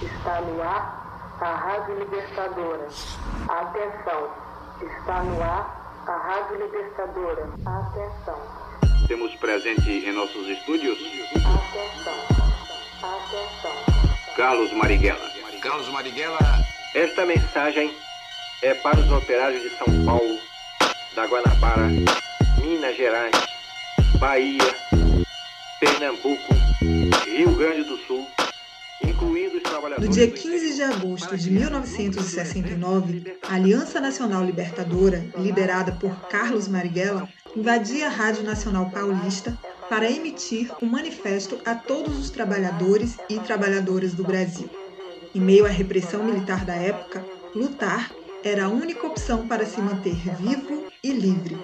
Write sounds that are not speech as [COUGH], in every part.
Está no ar a Rádio Libertadora. Atenção, está no ar a Rádio Libertadora. Atenção. Temos presente em nossos estúdios. Atenção. Atenção. Carlos Marighella. Carlos Marighella. Esta mensagem é para os operários de São Paulo, da Guanabara, Minas Gerais, Bahia, Pernambuco, Rio Grande do Sul no dia 15 de agosto de 1969, a Aliança Nacional Libertadora, liderada por Carlos Marighella, invadia a Rádio Nacional Paulista para emitir um manifesto a todos os trabalhadores e trabalhadoras do Brasil. Em meio à repressão militar da época, lutar era a única opção para se manter vivo e livre.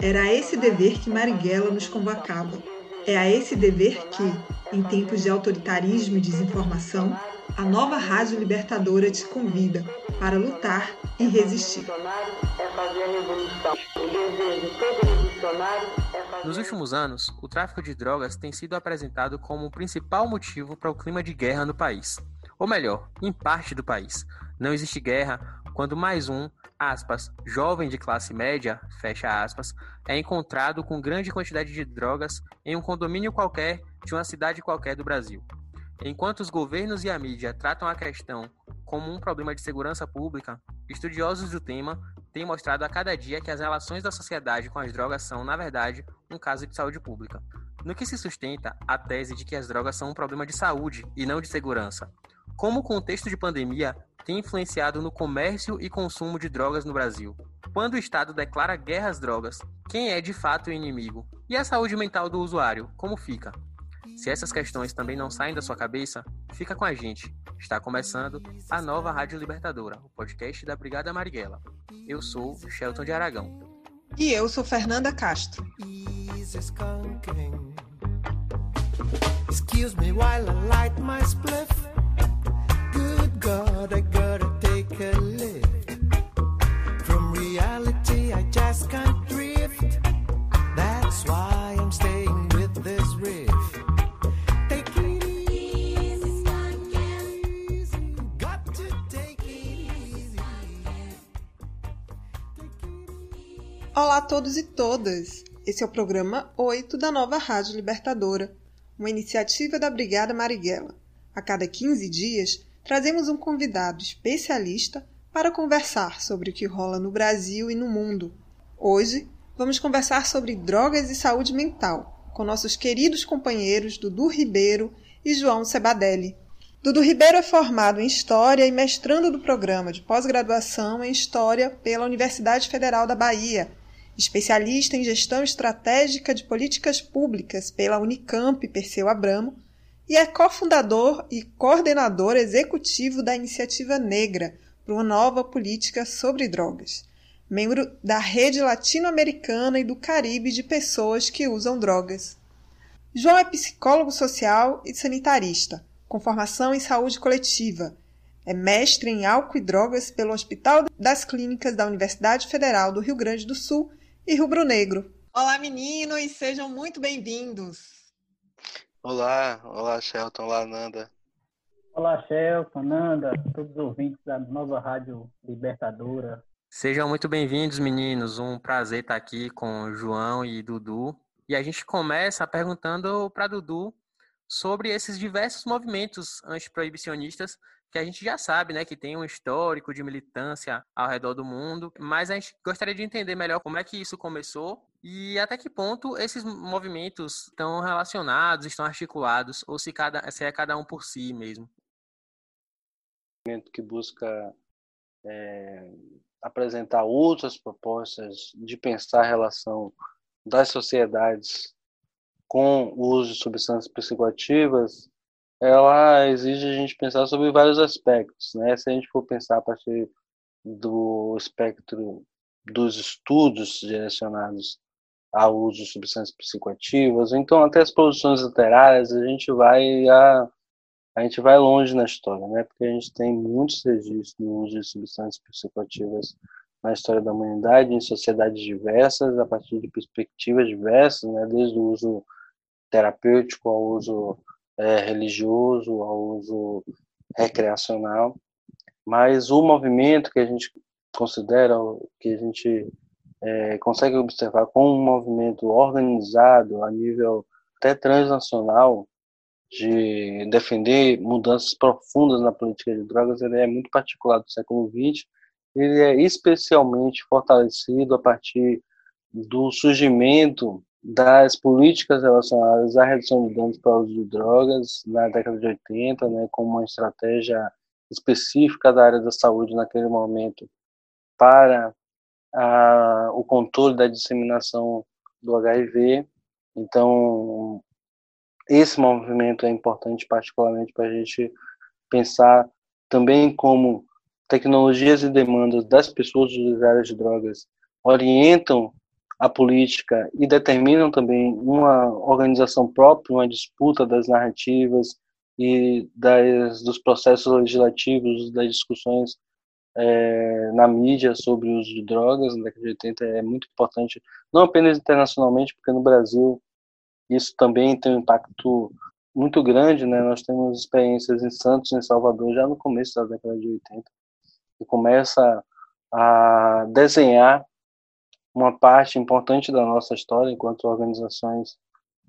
Era a esse dever que Marighella nos convocava. É a esse dever que, em tempos de autoritarismo e desinformação, a nova Rádio Libertadora te convida para lutar e resistir. Nos últimos anos, o tráfico de drogas tem sido apresentado como o principal motivo para o clima de guerra no país. Ou melhor, em parte do país. Não existe guerra quando mais um, aspas, jovem de classe média, fecha aspas, é encontrado com grande quantidade de drogas em um condomínio qualquer de uma cidade qualquer do Brasil. Enquanto os governos e a mídia tratam a questão como um problema de segurança pública, estudiosos do tema têm mostrado a cada dia que as relações da sociedade com as drogas são, na verdade, um caso de saúde pública. No que se sustenta a tese de que as drogas são um problema de saúde e não de segurança. Como o contexto de pandemia tem influenciado no comércio e consumo de drogas no Brasil? Quando o Estado declara guerra às drogas, quem é de fato o inimigo? E a saúde mental do usuário, como fica? Se essas questões também não saem da sua cabeça, fica com a gente. Está começando a nova Rádio Libertadora, o podcast da Brigada Marighella. Eu sou Shelton de Aragão. E eu sou Fernanda Castro. Excuse me while I light my spliff. Good God, I gotta take a lift. From reality, I just can't drift. That's why I'm staying Olá a todos e todas! Esse é o programa 8 da nova Rádio Libertadora, uma iniciativa da Brigada Marighella. A cada 15 dias, trazemos um convidado especialista para conversar sobre o que rola no Brasil e no mundo. Hoje, vamos conversar sobre drogas e saúde mental com nossos queridos companheiros Dudu Ribeiro e João Sebadelli. Dudu Ribeiro é formado em História e mestrando do programa de pós-graduação em História pela Universidade Federal da Bahia especialista em gestão estratégica de políticas públicas pela Unicamp Perseu Abramo e é cofundador e coordenador executivo da Iniciativa Negra para uma nova política sobre drogas, membro da Rede Latino-Americana e do Caribe de Pessoas que Usam Drogas. João é psicólogo social e sanitarista, com formação em saúde coletiva. É mestre em álcool e drogas pelo Hospital das Clínicas da Universidade Federal do Rio Grande do Sul e rubro-negro. Olá, meninos, sejam muito bem-vindos. Olá, olá, Shelton, olá, Nanda. Olá, Shelton, Nanda, todos os ouvintes da nova Rádio Libertadora. Sejam muito bem-vindos, meninos. Um prazer estar aqui com o João e Dudu. E a gente começa perguntando para Dudu sobre esses diversos movimentos antiproibicionistas que a gente já sabe, né, que tem um histórico de militância ao redor do mundo, mas a gente gostaria de entender melhor como é que isso começou e até que ponto esses movimentos estão relacionados, estão articulados, ou se, cada, se é cada um por si mesmo. Que busca é, apresentar outras propostas de pensar a relação das sociedades com o uso de substâncias psicoativas ela exige a gente pensar sobre vários aspectos, né? Se a gente for pensar a partir do espectro dos estudos direcionados ao uso de substâncias psicoativas, então até as produções literárias, a gente vai a, a gente vai longe na história, né? Porque a gente tem muitos registros do uso de substâncias psicoativas na história da humanidade, em sociedades diversas, a partir de perspectivas diversas, né? Desde o uso terapêutico ao uso é, religioso, ao uso recreacional, mas o movimento que a gente considera, que a gente é, consegue observar como um movimento organizado a nível até transnacional de defender mudanças profundas na política de drogas, ele é muito particular do século XX, ele é especialmente fortalecido a partir do surgimento das políticas relacionadas à redução de danos para o uso de drogas na década de 80, né, como uma estratégia específica da área da saúde naquele momento para a, o controle da disseminação do HIV. Então, esse movimento é importante, particularmente para a gente pensar também como tecnologias e demandas das pessoas usuárias de drogas orientam a política e determinam também uma organização própria, uma disputa das narrativas e das, dos processos legislativos, das discussões é, na mídia sobre o uso de drogas na década de 80 é muito importante, não apenas internacionalmente, porque no Brasil isso também tem um impacto muito grande, né? Nós temos experiências em Santos, em Salvador, já no começo da década de 80, e começa a desenhar uma parte importante da nossa história enquanto organizações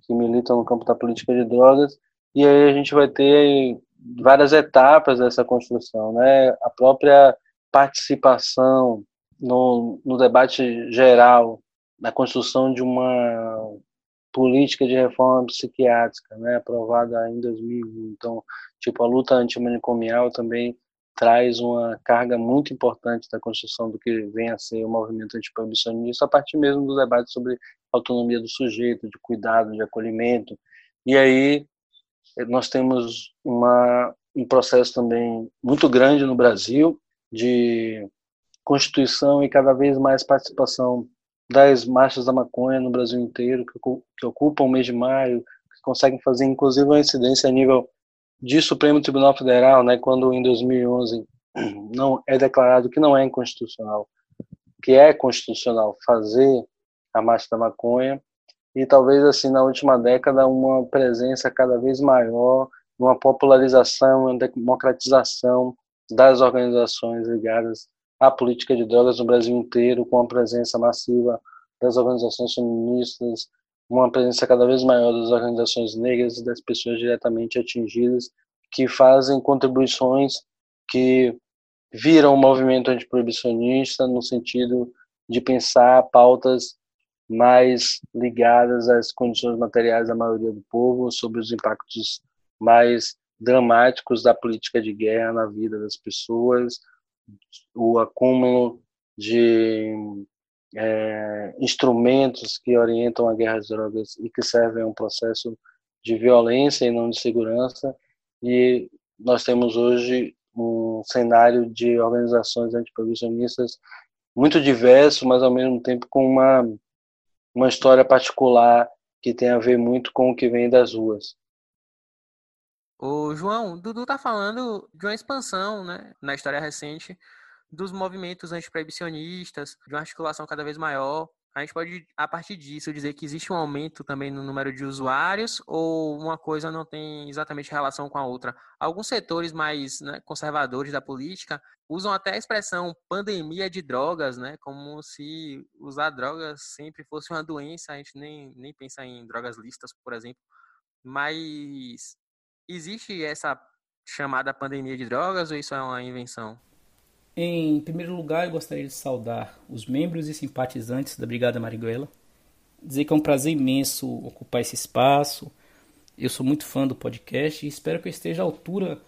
que militam no campo da política de drogas e aí a gente vai ter várias etapas dessa construção, né? A própria participação no, no debate geral na construção de uma política de reforma psiquiátrica, né, aprovada em 2000. Então, tipo a luta antimanicomial também traz uma carga muito importante da construção do que vem a ser o movimento antiproibicionista, a partir mesmo do debate sobre autonomia do sujeito, de cuidado, de acolhimento. E aí nós temos uma, um processo também muito grande no Brasil de constituição e cada vez mais participação das marchas da maconha no Brasil inteiro, que, que ocupam o mês de maio, que conseguem fazer inclusive uma incidência a nível de Supremo Tribunal Federal, né, quando em 2011 [CLEARS THROAT] não é declarado que não é inconstitucional, que é constitucional fazer a marcha da maconha e talvez assim na última década uma presença cada vez maior, uma popularização, uma democratização das organizações ligadas à política de drogas no Brasil inteiro, com a presença massiva das organizações feministas, uma presença cada vez maior das organizações negras e das pessoas diretamente atingidas, que fazem contribuições que viram o movimento antiproibicionista no sentido de pensar pautas mais ligadas às condições materiais da maioria do povo, sobre os impactos mais dramáticos da política de guerra na vida das pessoas, o acúmulo de é, instrumentos que orientam a guerra às drogas e que servem a um processo de violência e não de segurança. E nós temos hoje um cenário de organizações antiprovisionistas muito diverso, mas ao mesmo tempo com uma, uma história particular que tem a ver muito com o que vem das ruas. O João, Dudu tá falando de uma expansão, né, na história recente dos movimentos antiproibicionistas, de uma articulação cada vez maior. A gente pode, a partir disso, dizer que existe um aumento também no número de usuários ou uma coisa não tem exatamente relação com a outra? Alguns setores mais né, conservadores da política usam até a expressão pandemia de drogas, né, como se usar drogas sempre fosse uma doença. A gente nem, nem pensa em drogas listas, por exemplo. Mas existe essa chamada pandemia de drogas ou isso é uma invenção? Em primeiro lugar, eu gostaria de saudar os membros e simpatizantes da Brigada Marighella. Dizer que é um prazer imenso ocupar esse espaço. Eu sou muito fã do podcast e espero que eu esteja à altura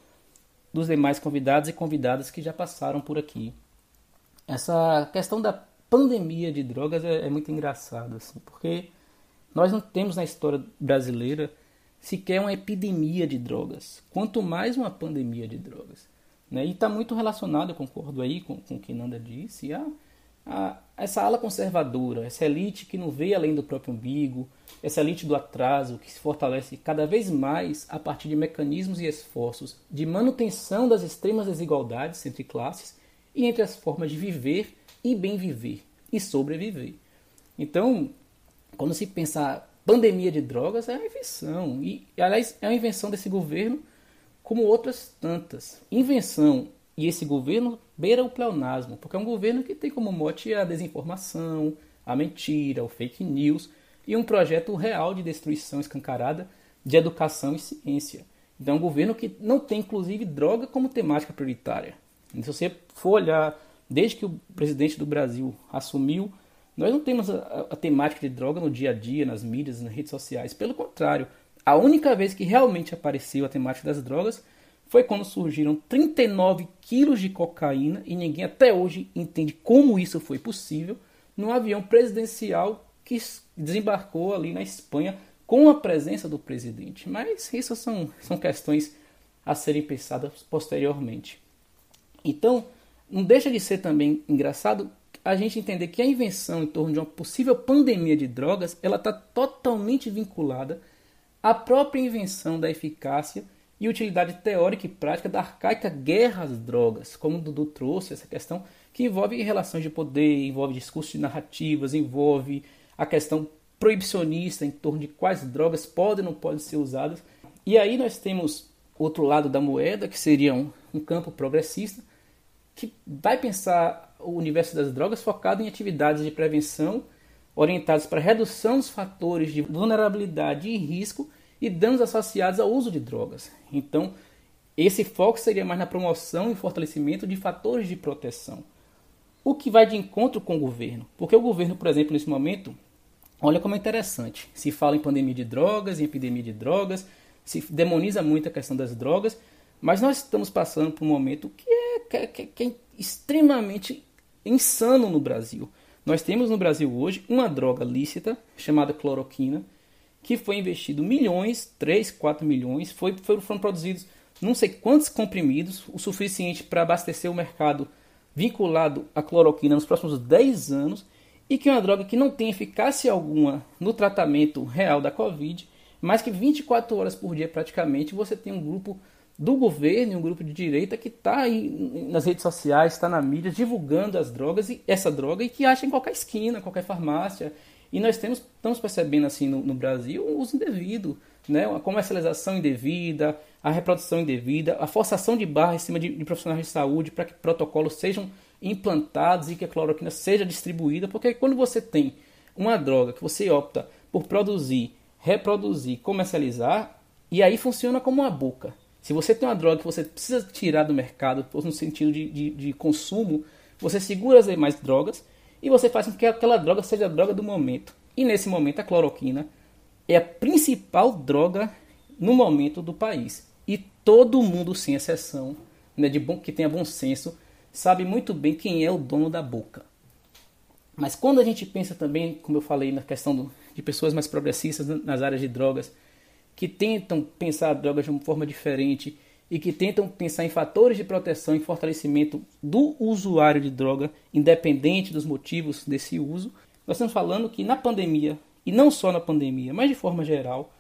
dos demais convidados e convidadas que já passaram por aqui. Essa questão da pandemia de drogas é, é muito engraçada, assim, porque nós não temos na história brasileira sequer uma epidemia de drogas, quanto mais uma pandemia de drogas. Né? E está muito relacionado, eu concordo aí com, com o que Nanda disse, a, a, essa ala conservadora, essa elite que não vê além do próprio umbigo, essa elite do atraso que se fortalece cada vez mais a partir de mecanismos e esforços de manutenção das extremas desigualdades entre classes e entre as formas de viver e bem viver e sobreviver. Então, quando se pensa pandemia de drogas, é uma invenção. E, aliás, é uma invenção desse governo como outras tantas. Invenção e esse governo beira o pleonasmo, porque é um governo que tem como mote a desinformação, a mentira, o fake news e um projeto real de destruição escancarada de educação e ciência. Então é um governo que não tem, inclusive, droga como temática prioritária. E se você for olhar, desde que o presidente do Brasil assumiu, nós não temos a, a, temática de droga no dia a dia, nas mídias, nas redes sociais. Pelo contrário, a única vez que realmente apareceu a temática das drogas foi quando surgiram 39 quilos de cocaína e ninguém até hoje entende como isso foi possível num avião presidencial que desembarcou ali na Espanha com a presença do presidente. Mas isso são, são questões a serem pensadas posteriormente. Então, não deixa de ser também engraçado a gente entender que a invenção em torno de uma possível pandemia de drogas ela está totalmente vinculada à própria invenção da eficácia e utilidade teórica e prática da arcaica guerra às drogas, como o Dudu trouxe essa questão que envolve relações de poder, envolve discursos de narrativas, envolve a questão proibicionista em torno de quais drogas podem ou não podem ser usadas. E aí nós temos outro lado da moeda, que seria um, um campo progressista, que vai pensar o universo das drogas focado em atividades de prevenção orientadas para redução dos fatores de vulnerabilidade e risco e danos associados ao uso de drogas. Então, esse foco seria mais na promoção e fortalecimento de fatores de proteção. O que vai de encontro com o governo. Porque o governo, por exemplo, nesse momento, olha como é interessante. Se fala em pandemia de drogas, em epidemia de drogas, se demoniza muito a questão das drogas, mas nós estamos passando por um momento que é, que, que é extremamente insano no Brasil. Nós temos no Brasil hoje uma droga lícita chamada cloroquina, que foi investido milhões, 3, 4 milhões, foi, foram produzidos não sei quantos comprimidos, o suficiente para abastecer o mercado vinculado à cloroquina nos próximos 10 anos, e que é uma droga que não tem eficácia alguma no tratamento real da Covid, mas que 24 horas por dia praticamente você tem um grupo do governo um grupo de direita que está aí nas redes sociais, está na mídia, divulgando as drogas e essa droga e que acha em qualquer esquina, qualquer farmácia. E nós temos, estamos percebendo assim no, no Brasil o uso indevido, né? a comercialização indevida, a reprodução indevida, a forçação de barra em cima de, de profissionais de saúde para que protocolos sejam implantados e que a cloroquina seja distribuída, porque quando você tem uma droga que você opta por produzir, reproduzir, comercializar, e aí funciona como uma boca. Se você tem uma droga que você precisa tirar do mercado no sentido de, de, de consumo, você segura as demais drogas e você faz com que aquela droga seja a droga do momento. E nesse momento a cloroquina é a principal droga no momento do país. E todo mundo, sem exceção, né, de bom que tenha bom senso, sabe muito bem quem é o dono da boca. Mas quando a gente pensa também, como eu falei, na questão do, de pessoas mais progressistas nas áreas de drogas, que tentam pensar a droga de uma forma diferente e que tentam pensar em fatores de proteção e fortalecimento do usuário de droga, independente dos motivos desse uso. Nós estamos falando que na pandemia, e não só na pandemia, mas de forma geral,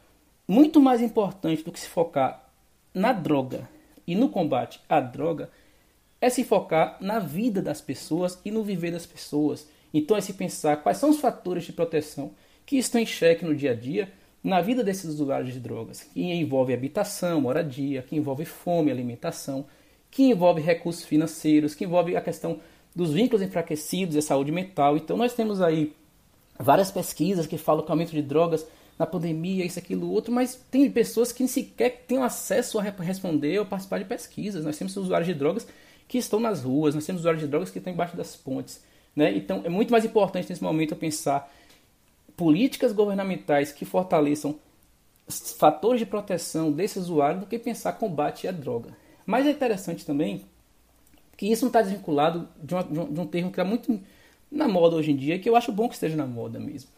muito mais importante do que se focar na droga e no combate à droga é se focar na vida das pessoas e no viver das pessoas. Então é se pensar quais são os fatores de proteção que estão em xeque no dia a dia na vida desses usuários de drogas, que envolve habitação, moradia, que envolve fome, alimentação, que envolve recursos financeiros, que envolve a questão dos vínculos enfraquecidos e a saúde mental. Então nós temos aí várias pesquisas que falam que o aumento de drogas na pandemia, isso, aquilo, outro, mas tem pessoas que nem sequer têm acesso a responder ou participar de pesquisas. Nós temos usuários de drogas que estão nas ruas, nós temos usuários de drogas que estão embaixo das pontes. Né? Então é muito mais importante nesse momento eu pensar políticas governamentais que fortaleçam fatores de proteção desse usuário do que pensar combate à droga. Mas é interessante também que isso não está desvinculado de, uma, de, um, de um termo que está muito na moda hoje em dia, que eu acho bom que esteja na moda mesmo,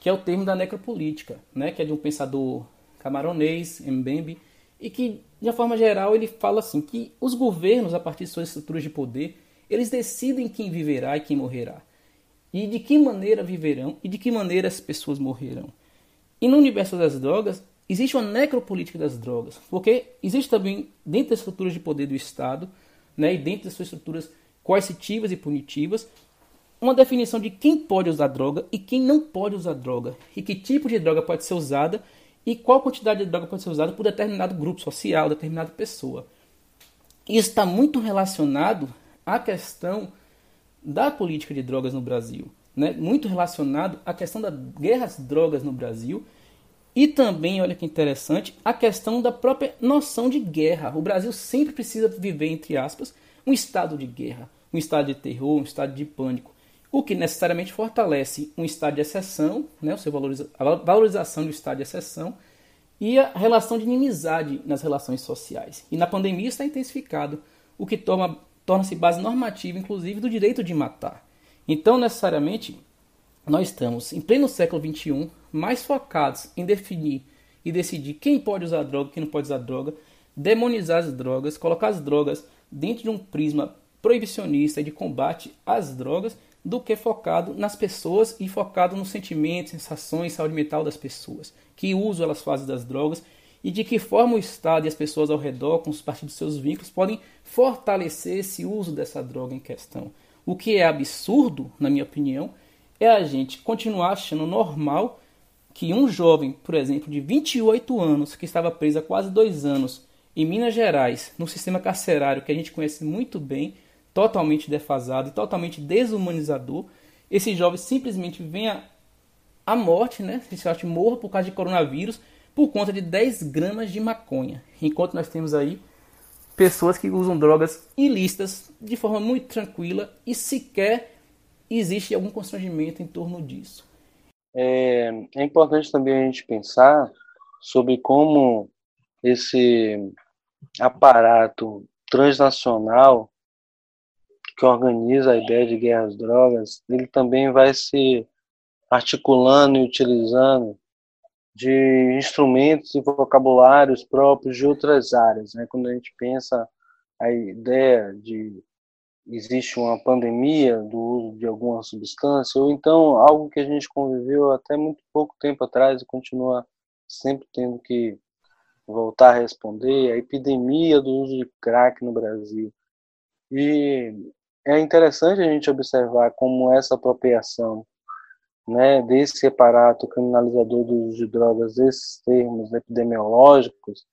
que é o termo da necropolítica, né? que é de um pensador camaronês, Mbembe, e que, de uma forma geral, ele fala assim que os governos, a partir de suas estruturas de poder, eles decidem quem viverá e quem morrerá e de que maneira viverão e de que maneira as pessoas morrerão. E no universo das drogas, existe uma necropolítica das drogas, porque existe também, dentro das estruturas de poder do Estado, né, e dentro das suas estruturas coercitivas e punitivas, uma definição de quem pode usar droga e quem não pode usar droga, e que tipo de droga pode ser usada e qual quantidade de droga pode ser usada por determinado grupo social, determinada pessoa. Isso está muito relacionado à questão da política de drogas no Brasil, né? muito relacionado à questão da guerra às drogas no Brasil e também, olha que interessante, a questão da própria noção de guerra. O Brasil sempre precisa viver, entre aspas, um estado de guerra, um estado de terror, um estado de pânico, o que necessariamente fortalece um estado de exceção, né, a valorização do estado de exceção e a relação de inimizade nas relações sociais. E na pandemia está intensificado, o que torna-se base normativa, inclusive, do direito de matar. Então, necessariamente, nós estamos em pleno século XXI, mais focados em definir e decidir quem pode usar droga, quem não pode usar droga, demonizar as drogas, colocar as drogas dentro de um prisma proibicionista e de combate às drogas, do que focado nas pessoas e focado nos sentimentos, sensações, saúde mental das pessoas, que uso elas fazem das drogas e de que forma o Estado e as pessoas ao redor, com os partidos dos seus vínculos, podem fortalecer esse uso dessa droga em questão. O que é absurdo, na minha opinião, é a gente continuar achando normal que um jovem, por exemplo, de 28 anos, que estava preso há quase dois anos em Minas Gerais, no sistema carcerário que a gente conhece muito bem, totalmente defasado e totalmente desumanizador, esse jovem simplesmente venha à morte, né? Jovem morra por causa de coronavírus por conta de 10 gramas de maconha. Enquanto nós temos aí pessoas que usam drogas ilícitas de forma muito tranquila e sequer existe algum constrangimento em torno disso. É, é importante também a gente pensar sobre como esse aparato transnacional que organiza a ideia de guerra às drogas, ele também vai se articulando e utilizando de instrumentos e vocabulários próprios de outras áreas. Né? Quando a gente pensa a ideia de existe uma pandemia do uso de alguma substância, ou então algo que a gente conviveu até muito pouco tempo atrás e continua sempre tendo que voltar a responder, a epidemia do uso de crack no Brasil. E é interessante a gente observar como essa apropriação né, desse aparato criminalizador do uso de drogas, desses termos epidemiológicos,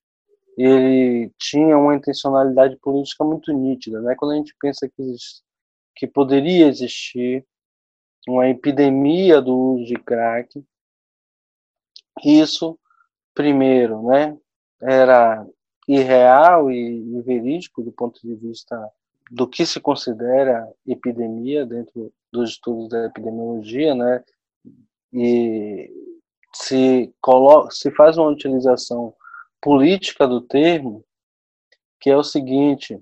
ele tinha uma intencionalidade política muito nítida, né? Quando a gente pensa que, que poderia existir uma epidemia do uso de crack, isso, primeiro, né, era irreal e, e verídico do ponto de vista do que se considera epidemia dentro dos estudos da epidemiologia, né, e se coloca, se faz uma utilização política do termo, que é o seguinte: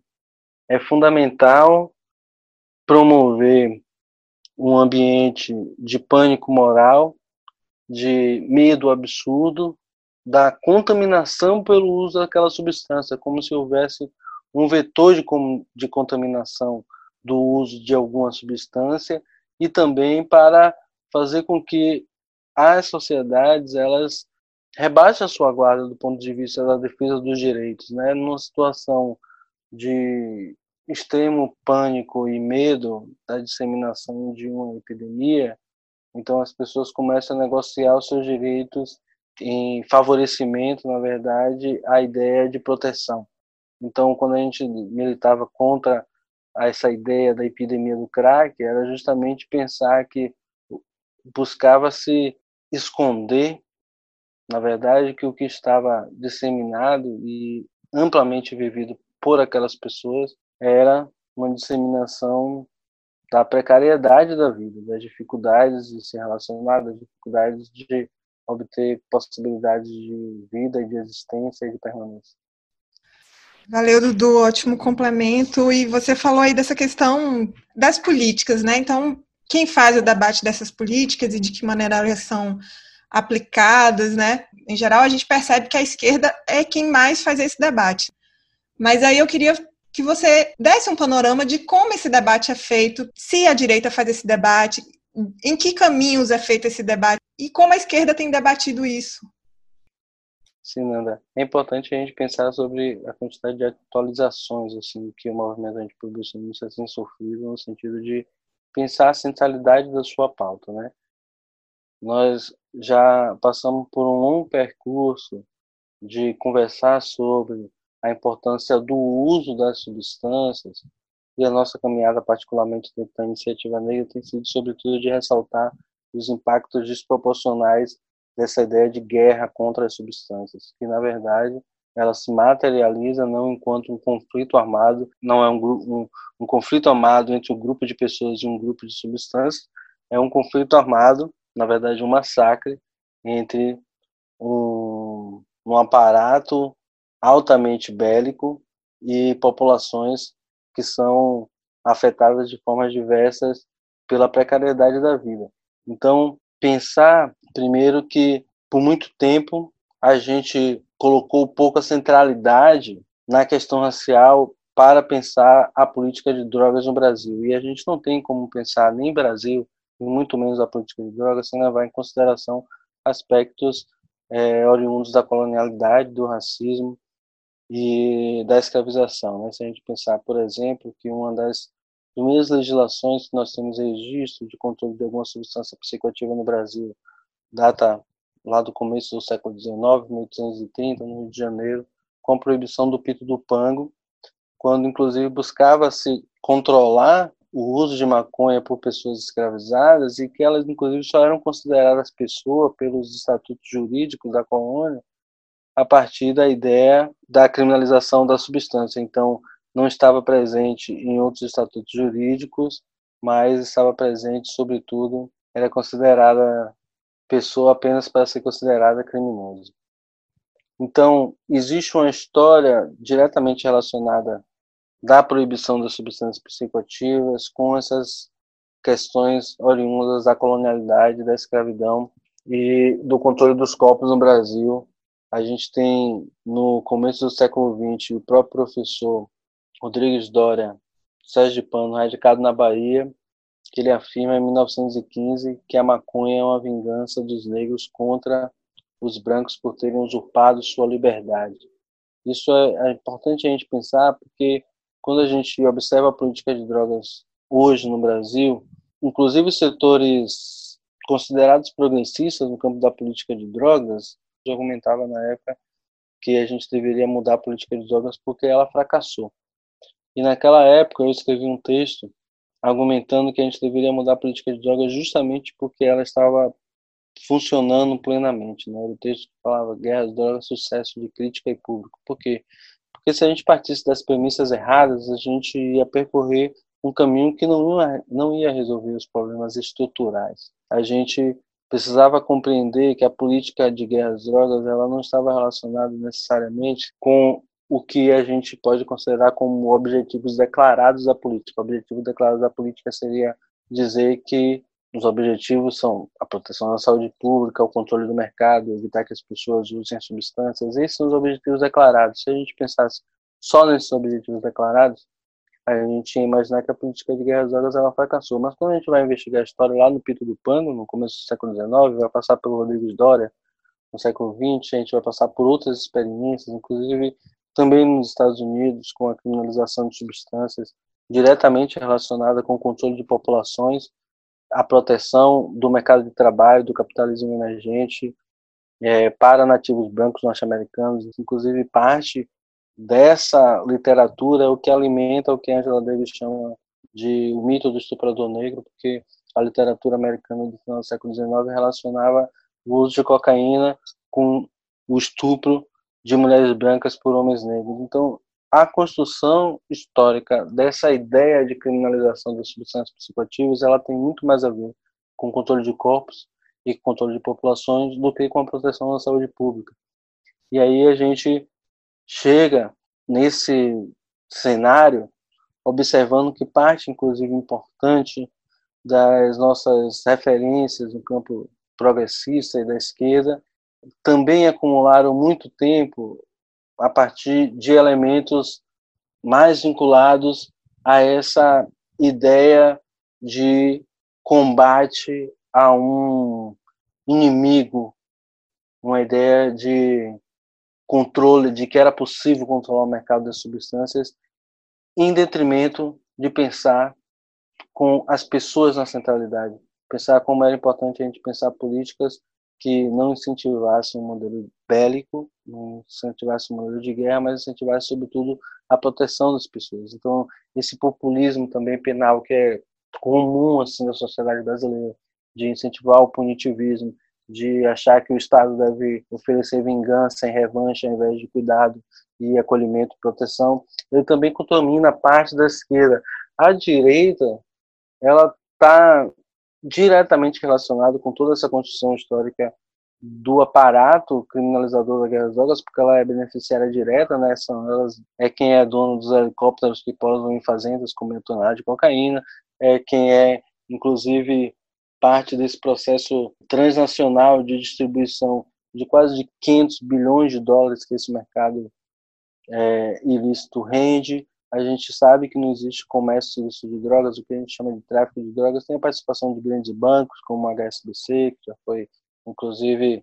é fundamental promover um ambiente de pânico moral, de medo absurdo, da contaminação pelo uso daquela substância, como se houvesse um vetor de, de contaminação do uso de alguma substância e também para fazer com que as sociedades elas rebaixa a sua guarda do ponto de vista da defesa dos direitos, né? Numa situação de extremo pânico e medo da disseminação de uma epidemia, então as pessoas começam a negociar os seus direitos em favorecimento, na verdade, à ideia de proteção. Então, quando a gente militava contra essa ideia da epidemia do crack, era justamente pensar que buscava se esconder na verdade, que o que estava disseminado e amplamente vivido por aquelas pessoas era uma disseminação da precariedade da vida, das dificuldades de se relacionar, das dificuldades de obter possibilidades de vida de existência e de permanência. Valeu, Dudu, ótimo complemento. E você falou aí dessa questão das políticas, né? Então, quem faz o debate dessas políticas e de que maneira elas são aplicadas, né? Em geral, a gente percebe que a esquerda é quem mais faz esse debate. Mas aí eu queria que você desse um panorama de como esse debate é feito, se a direita faz esse debate, em que caminhos é feito esse debate e como a esquerda tem debatido isso. Sim, Nanda. É importante a gente pensar sobre a quantidade de atualizações assim que o movimento antiproibicionista tem sofrido no sentido de pensar a centralidade da sua pauta, né? nós já passamos por um longo percurso de conversar sobre a importância do uso das substâncias e a nossa caminhada, particularmente dentro da iniciativa negra, tem sido sobretudo de ressaltar os impactos desproporcionais dessa ideia de guerra contra as substâncias, que na verdade ela se materializa não enquanto um conflito armado, não é um, um, um conflito armado entre um grupo de pessoas e um grupo de substâncias, é um conflito armado, na verdade um massacre entre um, um aparato altamente bélico e populações que são afetadas de formas diversas pela precariedade da vida. Então, pensar primeiro que por muito tempo a gente colocou pouca centralidade na questão racial para pensar a política de drogas no Brasil. E a gente não tem como pensar nem Brasil, e muito menos a política de drogas, sem levar em consideração aspectos é, oriundos da colonialidade, do racismo e da escravização. Né? Se a gente pensar, por exemplo, que uma das primeiras legislações que nós temos registro de controle de alguma substância psicoativa no Brasil data lá do começo do século XIX, 1830, no Rio de Janeiro, com a proibição do pito do pango, quando inclusive buscava-se controlar o uso de maconha por pessoas escravizadas e que elas inclusive só eram consideradas pessoa pelos estatutos jurídicos da colônia a partir da ideia da criminalização da substância. Então, não estava presente em outros estatutos jurídicos, mas estava presente, sobretudo, era considerada pessoa apenas para ser considerada criminoso. Então, existe uma história diretamente relacionada da proibição das substâncias psicoativas com essas questões oriundas da colonialidade, da escravidão e do controle dos corpos no Brasil. A gente tem, no começo do século XX, o próprio professor Rodrigues Dória, Sérgio de Pano, radicado na Bahia, que ele afirma em 1915 que a maconha é uma vingança dos negros contra os brancos por terem usurpado sua liberdade. Isso é, é importante a gente pensar porque quando a gente observa a política de drogas hoje no Brasil, inclusive setores considerados progressistas no campo da política de drogas, argumentava na época que a gente deveria mudar a política de drogas porque ela fracassou. E naquela época eu escrevi um texto argumentando que a gente deveria mudar a política de drogas justamente porque ela estava funcionando plenamente. Né? O texto falava guerra às drogas, sucesso de crítica e público. Por quê? Porque se a gente partisse das premissas erradas, a gente ia percorrer um caminho que não ia, não ia resolver os problemas estruturais. A gente precisava compreender que a política de guerra às drogas ela não estava relacionada necessariamente com o que a gente pode considerar como objetivos declarados da política. O objetivo declarado da política seria dizer que os objetivos são a proteção da saúde pública, o controle do mercado, evitar que as pessoas usem substâncias. Esses são os objetivos declarados. Se a gente pensasse só nesses objetivos declarados, a gente ia imaginar que a política de guerras drogas ela fracassou. Mas quando a gente vai investigar a história lá no Pito do Pano, no começo do século XIX, vai passar pelo Rodrigues Dória, no século XX, a gente vai passar por outras experiências, inclusive também nos Estados Unidos, com a criminalização de substâncias diretamente relacionada com o controle de populações, a proteção do mercado de trabalho, do capitalismo emergente é, para nativos brancos norte-americanos, inclusive parte dessa literatura é o que alimenta o que Angela Davis chama de o mito do estuprador negro, porque a literatura americana do final do século XIX relacionava o uso de cocaína com o estupro de mulheres brancas por homens negros. Então, a construção histórica dessa ideia de criminalização das substâncias psicoativas, ela tem muito mais a ver com o controle de corpos e controle de populações do que com a proteção da saúde pública. E aí a gente chega nesse cenário observando que parte, inclusive, importante das nossas referências no campo progressista e da esquerda também acumularam muito tempo a partir de elementos mais vinculados a essa ideia de combate a um inimigo, uma ideia de controle, de que era possível controlar o mercado das substâncias, em detrimento de pensar com as pessoas na centralidade, pensar como era importante a gente pensar políticas que não incentivassem um modelo bélico, não incentivassem um modelo de guerra, mas incentivassem, sobretudo, a proteção das pessoas. Então, esse populismo também penal que é comum assim na sociedade brasileira, de incentivar o punitivismo, de achar que o Estado deve oferecer vingança e revanche ao invés de cuidado e acolhimento e proteção, ele também contamina parte da esquerda. A direita, ela está diretamente relacionada com toda essa construção histórica do aparato criminalizador da guerra das drogas, porque ela é beneficiária direta, né? São elas é quem é dono dos helicópteros que pousam em fazendas com tonelada de cocaína, é quem é inclusive parte desse processo transnacional de distribuição de quase de 500 bilhões de dólares que esse mercado é, ilícito rende. A gente sabe que não existe comércio de drogas, o que a gente chama de tráfico de drogas tem a participação de grandes bancos, como a HSBC, que já foi, inclusive,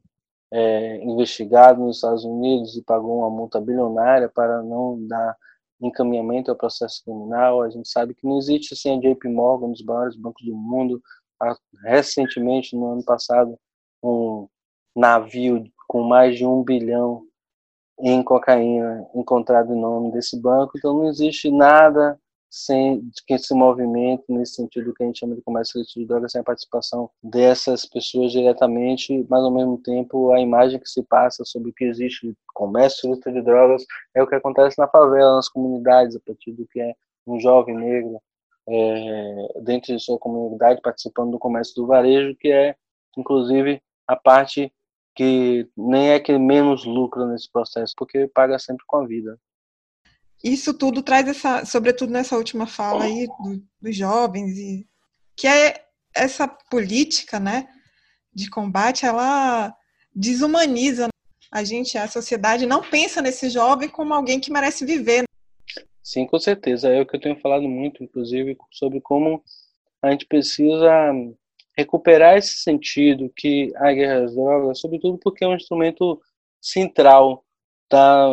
é, investigado nos Estados Unidos e pagou uma multa bilionária para não dar encaminhamento ao processo criminal. A gente sabe que não existe assim, a JP Morgan, um dos maiores bancos do mundo, recentemente, no ano passado, um navio com mais de um bilhão em cocaína encontrado em nome desse banco. Então, não existe nada sem que esse movimento nesse sentido que a gente chama de comércio de drogas sem a participação dessas pessoas diretamente, mas ao mesmo tempo a imagem que se passa sobre o que existe de comércio de drogas é o que acontece na favela, nas comunidades, a partir do que é um jovem negro é, dentro de sua comunidade, participando do comércio do varejo, que é, inclusive, a parte que nem é que menos lucra nesse processo, porque paga sempre com a vida. Isso tudo traz essa, sobretudo nessa última fala aí do, dos jovens, e que é essa política, né, de combate, ela desumaniza a gente, a sociedade não pensa nesse jovem como alguém que merece viver. Sim, com certeza. É o que eu tenho falado muito, inclusive, sobre como a gente precisa recuperar esse sentido que a guerra às drogas, sobretudo porque é um instrumento central da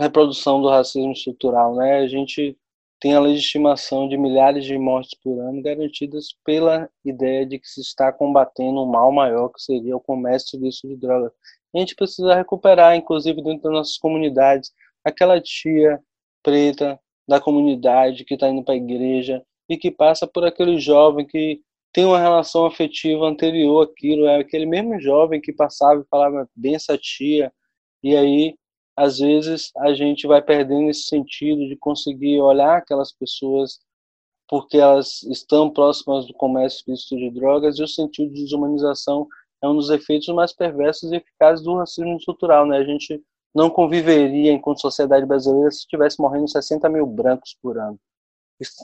reprodução do racismo estrutural, né? A gente tem a legitimação de milhares de mortes por ano garantidas pela ideia de que se está combatendo um mal maior que seria o comércio disso de drogas. A gente precisa recuperar, inclusive dentro das nossas comunidades, aquela tia preta da comunidade que está indo para a igreja e que passa por aquele jovem que tem uma relação afetiva anterior àquilo, é aquele mesmo jovem que passava e falava essa tia, e aí às vezes a gente vai perdendo esse sentido de conseguir olhar aquelas pessoas porque elas estão próximas do comércio ilícito de drogas e o sentido de desumanização é um dos efeitos mais perversos e eficazes do racismo estrutural, né? A gente não conviveria enquanto sociedade brasileira se estivesse morrendo 60 mil brancos por ano.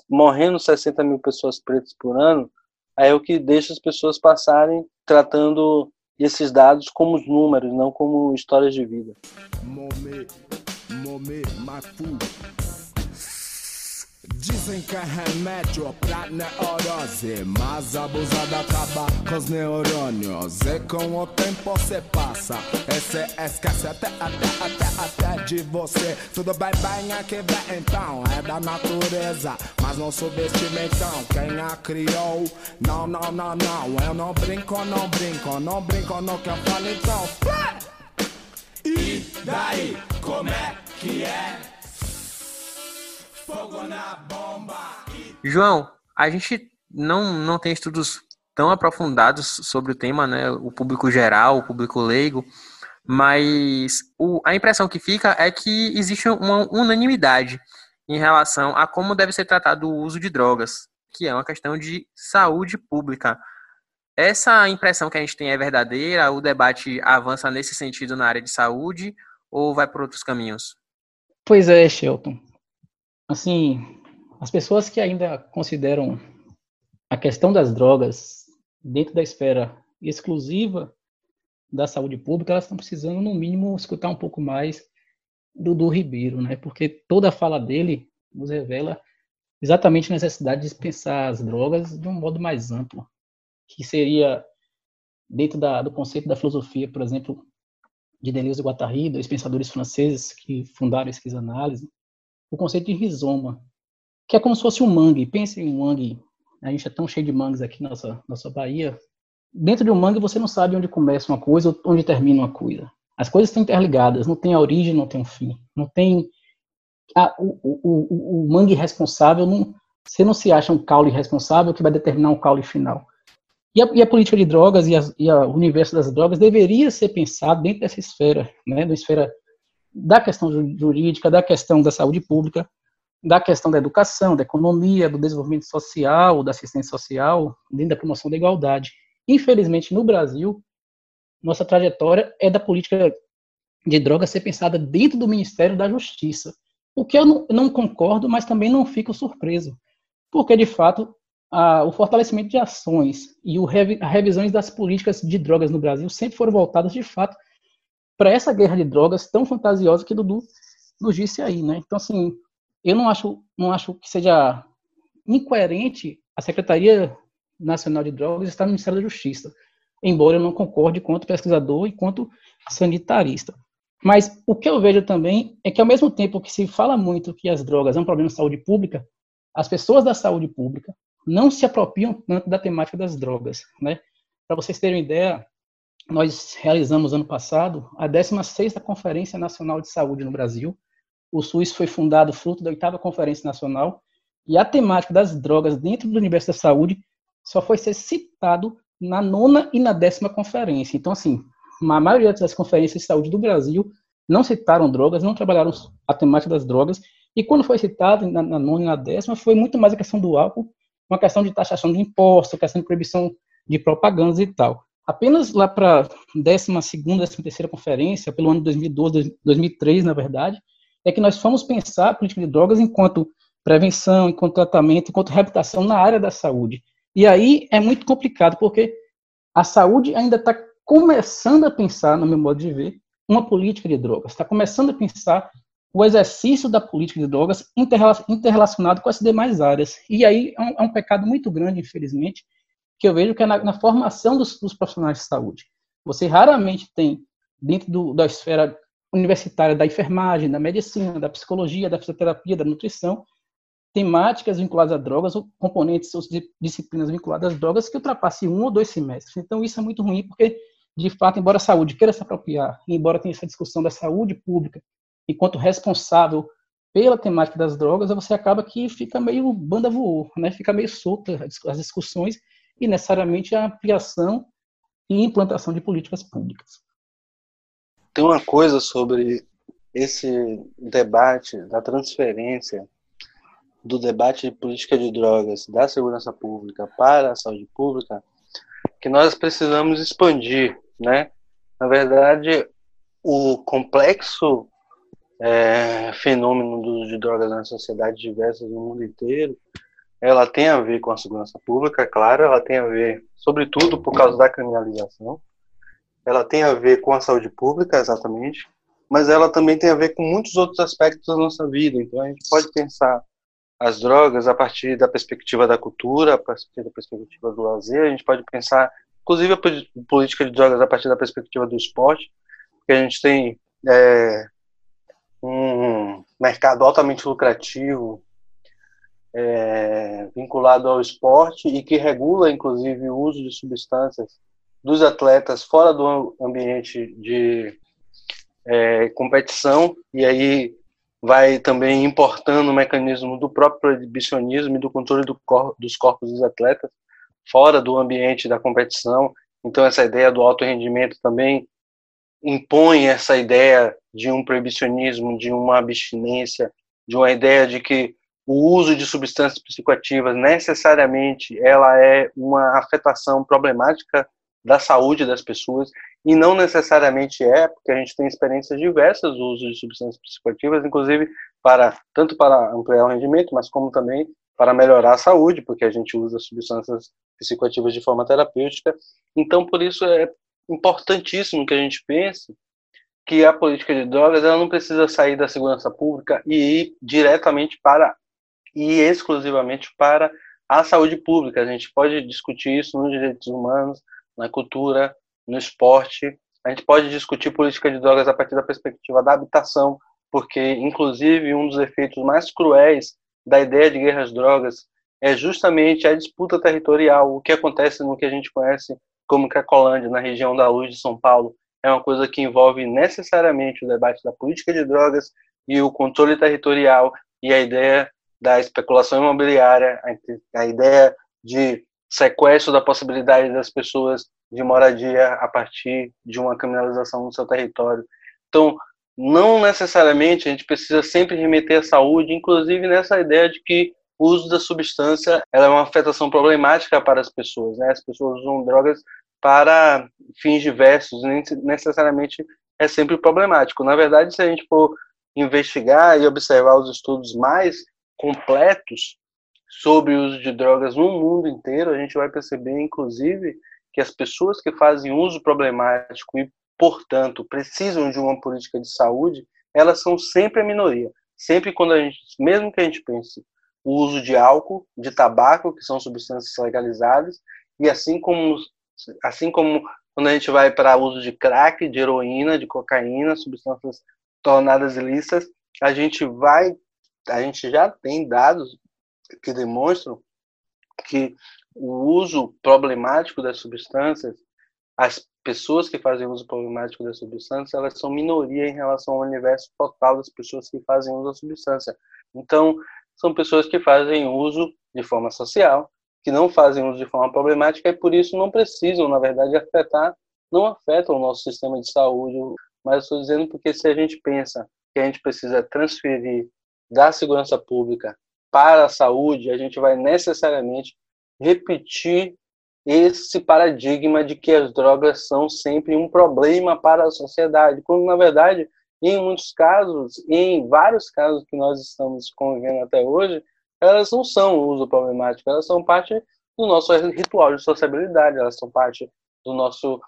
Morrendo 60 mil pessoas pretas por ano, é o que deixa as pessoas passarem tratando esses dados como números, não como histórias de vida. Momê, momê, Dizem que é remédio pra neurose Mas abusada acaba com os neurônios. E com o tempo se passa E se esquece até, até, até, até de você. Tudo bem, bem, aqui vem então É da natureza. Mas não subestime então quem a criou. Não, não, não, não Eu não brinco, não brinco Não brinco no que eu falo então E daí, como é que é? João, a gente não, não tem estudos tão aprofundados sobre o tema, né? O público geral, o público leigo, mas o, a impressão que fica é que existe uma unanimidade em relação a como deve ser tratado o uso de drogas, que é uma questão de saúde pública. Essa impressão que a gente tem é verdadeira? O debate avança nesse sentido na área de saúde ou vai por outros caminhos? Pois é, Shelton assim, as pessoas que ainda consideram a questão das drogas dentro da esfera exclusiva da saúde pública, elas estão precisando, no mínimo, escutar um pouco mais do, do Ribeiro, né? Porque toda a fala dele nos revela exatamente a necessidade de pensar as drogas de um modo mais amplo, que seria dentro da, do conceito da filosofia, por exemplo, de Deleuze e Guattari, dois pensadores franceses que fundaram a esquizoanálise, o conceito de rizoma, que é como se fosse um mangue. Pense em um mangue. A gente é tão cheio de mangues aqui na nossa, nossa Bahia. dentro de um mangue você não sabe onde começa uma coisa ou onde termina uma coisa. As coisas estão interligadas, não tem a origem, não tem um fim. Não tem. A, o, o, o, o mangue responsável, não, você não se acha um caule responsável que vai determinar um caule final. E a, e a política de drogas e, o universo das drogas deveria ser pensado dentro dessa esfera, né, da esfera da questão jurídica, da questão da saúde pública, da questão da educação, da economia, do desenvolvimento social, da assistência social, dentro da promoção da igualdade. Infelizmente, no Brasil, nossa trajetória é da política de drogas ser pensada dentro do Ministério da Justiça. O que eu não, não concordo, mas também não fico surpreso, porque, de fato, a, o fortalecimento de ações e o revi, a revisões das políticas de drogas no Brasil sempre foram voltadas, de fato, para essa guerra de drogas tão fantasiosa que Dudu nos disse aí, né? Então, assim, eu não acho, não acho que seja incoerente a Secretaria Nacional de Drogas estar no Ministério da Justiça, embora eu não concorde quanto pesquisador e quanto sanitarista. Mas o que eu vejo também é que, ao mesmo tempo que se fala muito que as drogas são um problema de saúde pública, as pessoas da saúde pública não se apropriam tanto da temática das drogas, né? Para vocês terem uma ideia, nós realizamos ano passado a 16ª Conferência Nacional de Saúde no Brasil. O SUS foi fundado fruto da oitava Conferência Nacional e a temática das drogas dentro do universo da saúde só foi ser citado na nona e na décima conferência. Então, assim, a maioria das conferências de saúde do Brasil não citaram drogas, não trabalharam a temática das drogas, e quando foi citado na, na nona e na décima, foi muito mais a questão do álcool, uma questão de taxação de impostos, questão de proibição de propagandas e tal. Apenas lá para a 12 segunda, 13 terceira conferência, pelo ano 2012, 2003, na verdade, é que nós fomos pensar a política de drogas enquanto prevenção, enquanto tratamento, enquanto reabilitação na área da saúde. E aí é muito complicado, porque a saúde ainda está começando a pensar, no meu modo de ver, uma política de drogas, está começando a pensar o exercício da política de drogas interrelacionado com as demais áreas. E aí é um, é um pecado muito grande, infelizmente, que eu vejo que é na, na formação dos, dos, profissionais de saúde. Você raramente tem, dentro do, da esfera universitária da enfermagem, da medicina, da psicologia, da fisioterapia, da nutrição, temáticas vinculadas a drogas ou componentes ou disciplinas vinculadas às drogas que ultrapassem um ou dois semestres. Então, isso é muito ruim, porque, de fato, embora a saúde queira se apropriar, embora tenha essa discussão da saúde pública enquanto responsável pela temática das drogas, você acaba que fica meio banda voou, né? fica meio solta as discussões e necessariamente a ampliação e implantação de políticas públicas. Tem uma coisa sobre esse debate da transferência do debate de política de drogas da segurança pública para a saúde pública que nós precisamos expandir, né? Na verdade, o complexo é, fenômeno do uso de drogas na sociedade diversas no mundo inteiro, ela tem a ver com a segurança pública, claro, ela tem a ver, sobretudo, por causa da criminalização, ela tem a ver com a saúde pública, exatamente, mas ela também tem a ver com muitos outros aspectos da nossa vida. Então, a gente pode pensar as drogas a partir da perspectiva da cultura, a partir da perspectiva do lazer, a gente pode pensar, inclusive, a política de drogas a partir da perspectiva do esporte, porque a gente tem é, um mercado altamente lucrativo é, vinculado ao esporte e que regula, inclusive, o uso de substâncias dos atletas fora do ambiente de é, competição, e aí vai também importando o mecanismo do próprio proibicionismo e do controle do cor dos corpos dos atletas fora do ambiente da competição. Então, essa ideia do alto rendimento também impõe essa ideia de um proibicionismo, de uma abstinência, de uma ideia de que o uso de substâncias psicoativas necessariamente ela é uma afetação problemática da saúde das pessoas e não necessariamente é, porque a gente tem experiências diversas do uso de substâncias psicoativas, inclusive para tanto para ampliar o rendimento, mas como também para melhorar a saúde, porque a gente usa substâncias psicoativas de forma terapêutica. Então, por isso é importantíssimo que a gente pense que a política de drogas ela não precisa sair da segurança pública e ir diretamente para e exclusivamente para a saúde pública. A gente pode discutir isso nos direitos humanos, na cultura, no esporte. A gente pode discutir política de drogas a partir da perspectiva da habitação, porque, inclusive, um dos efeitos mais cruéis da ideia de guerras drogas é justamente a disputa territorial, o que acontece no que a gente conhece como Cracolândia, na região da Luz de São Paulo, é uma coisa que envolve necessariamente o debate da política de drogas e o controle territorial e a ideia da especulação imobiliária, a ideia de sequestro da possibilidade das pessoas de moradia a partir de uma criminalização no seu território. Então, não necessariamente a gente precisa sempre remeter à saúde, inclusive nessa ideia de que o uso da substância é uma afetação problemática para as pessoas. Né? As pessoas usam drogas para fins diversos, nem necessariamente é sempre problemático. Na verdade, se a gente for investigar e observar os estudos mais completos sobre o uso de drogas no mundo inteiro, a gente vai perceber, inclusive, que as pessoas que fazem uso problemático e, portanto, precisam de uma política de saúde, elas são sempre a minoria. Sempre quando a gente, mesmo que a gente pense o uso de álcool, de tabaco, que são substâncias legalizadas, e assim como assim como quando a gente vai para uso de crack, de heroína, de cocaína, substâncias tornadas ilícitas, a gente vai, a gente já tem dados que demonstram que o uso problemático das substâncias, as pessoas que fazem uso problemático das substâncias, elas são minoria em relação ao universo total das pessoas que fazem uso da substância. Então, são pessoas que fazem uso de forma social, que não fazem uso de forma problemática e por isso não precisam, na verdade, afetar, não afetam o nosso sistema de saúde. Mas estou dizendo porque se a gente pensa que a gente precisa transferir da segurança pública para a saúde, a gente vai necessariamente repetir esse paradigma de que as drogas são sempre um problema para a sociedade, quando na verdade, em muitos casos, em vários casos que nós estamos convivendo até hoje, elas não são uso problemático, elas são parte do nosso ritual de sociabilidade, elas são parte do nosso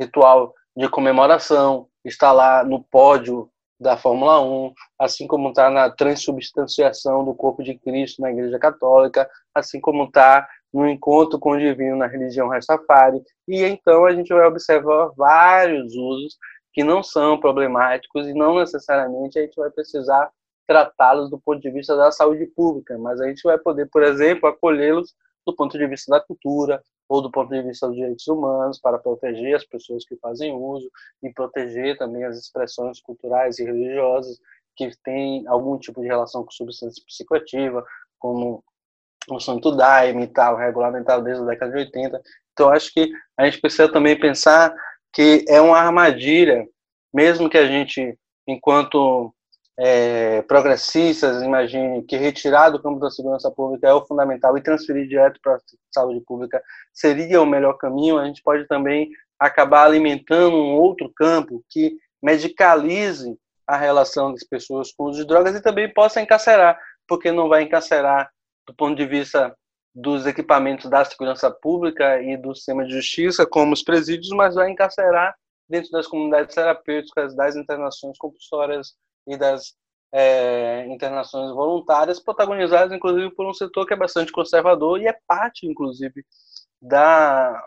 ritual de comemoração, está lá no pódio da Fórmula 1, assim como está na transubstanciação do corpo de Cristo na Igreja Católica, assim como está no encontro com o divino na religião Rastafari, e então a gente vai observar vários usos que não são problemáticos e não necessariamente a gente vai precisar tratá-los do ponto de vista da saúde pública, mas a gente vai poder, por exemplo, acolhê-los do ponto de vista da cultura ou do ponto de vista dos direitos humanos para proteger as pessoas que fazem uso e proteger também as expressões culturais e religiosas que têm algum tipo de relação com substância psicoativa, como o Santo Daime e tal, regulamentado desde a década de 80. Então, acho que a gente precisa também pensar que é uma armadilha, mesmo que a gente, enquanto é, progressistas, imagine que retirar do campo da segurança pública é o fundamental e transferir direto para a saúde pública seria o melhor caminho, a gente pode também acabar alimentando um outro campo que medicalize a relação das pessoas com o uso de drogas e também possa encarcerar, porque não vai encarcerar do ponto de vista dos equipamentos da segurança pública e do sistema de justiça, como os presídios, mas vai encarcerar dentro das comunidades terapêuticas, das internações compulsórias e das é, internações voluntárias, protagonizadas inclusive por um setor que é bastante conservador e é parte, inclusive, da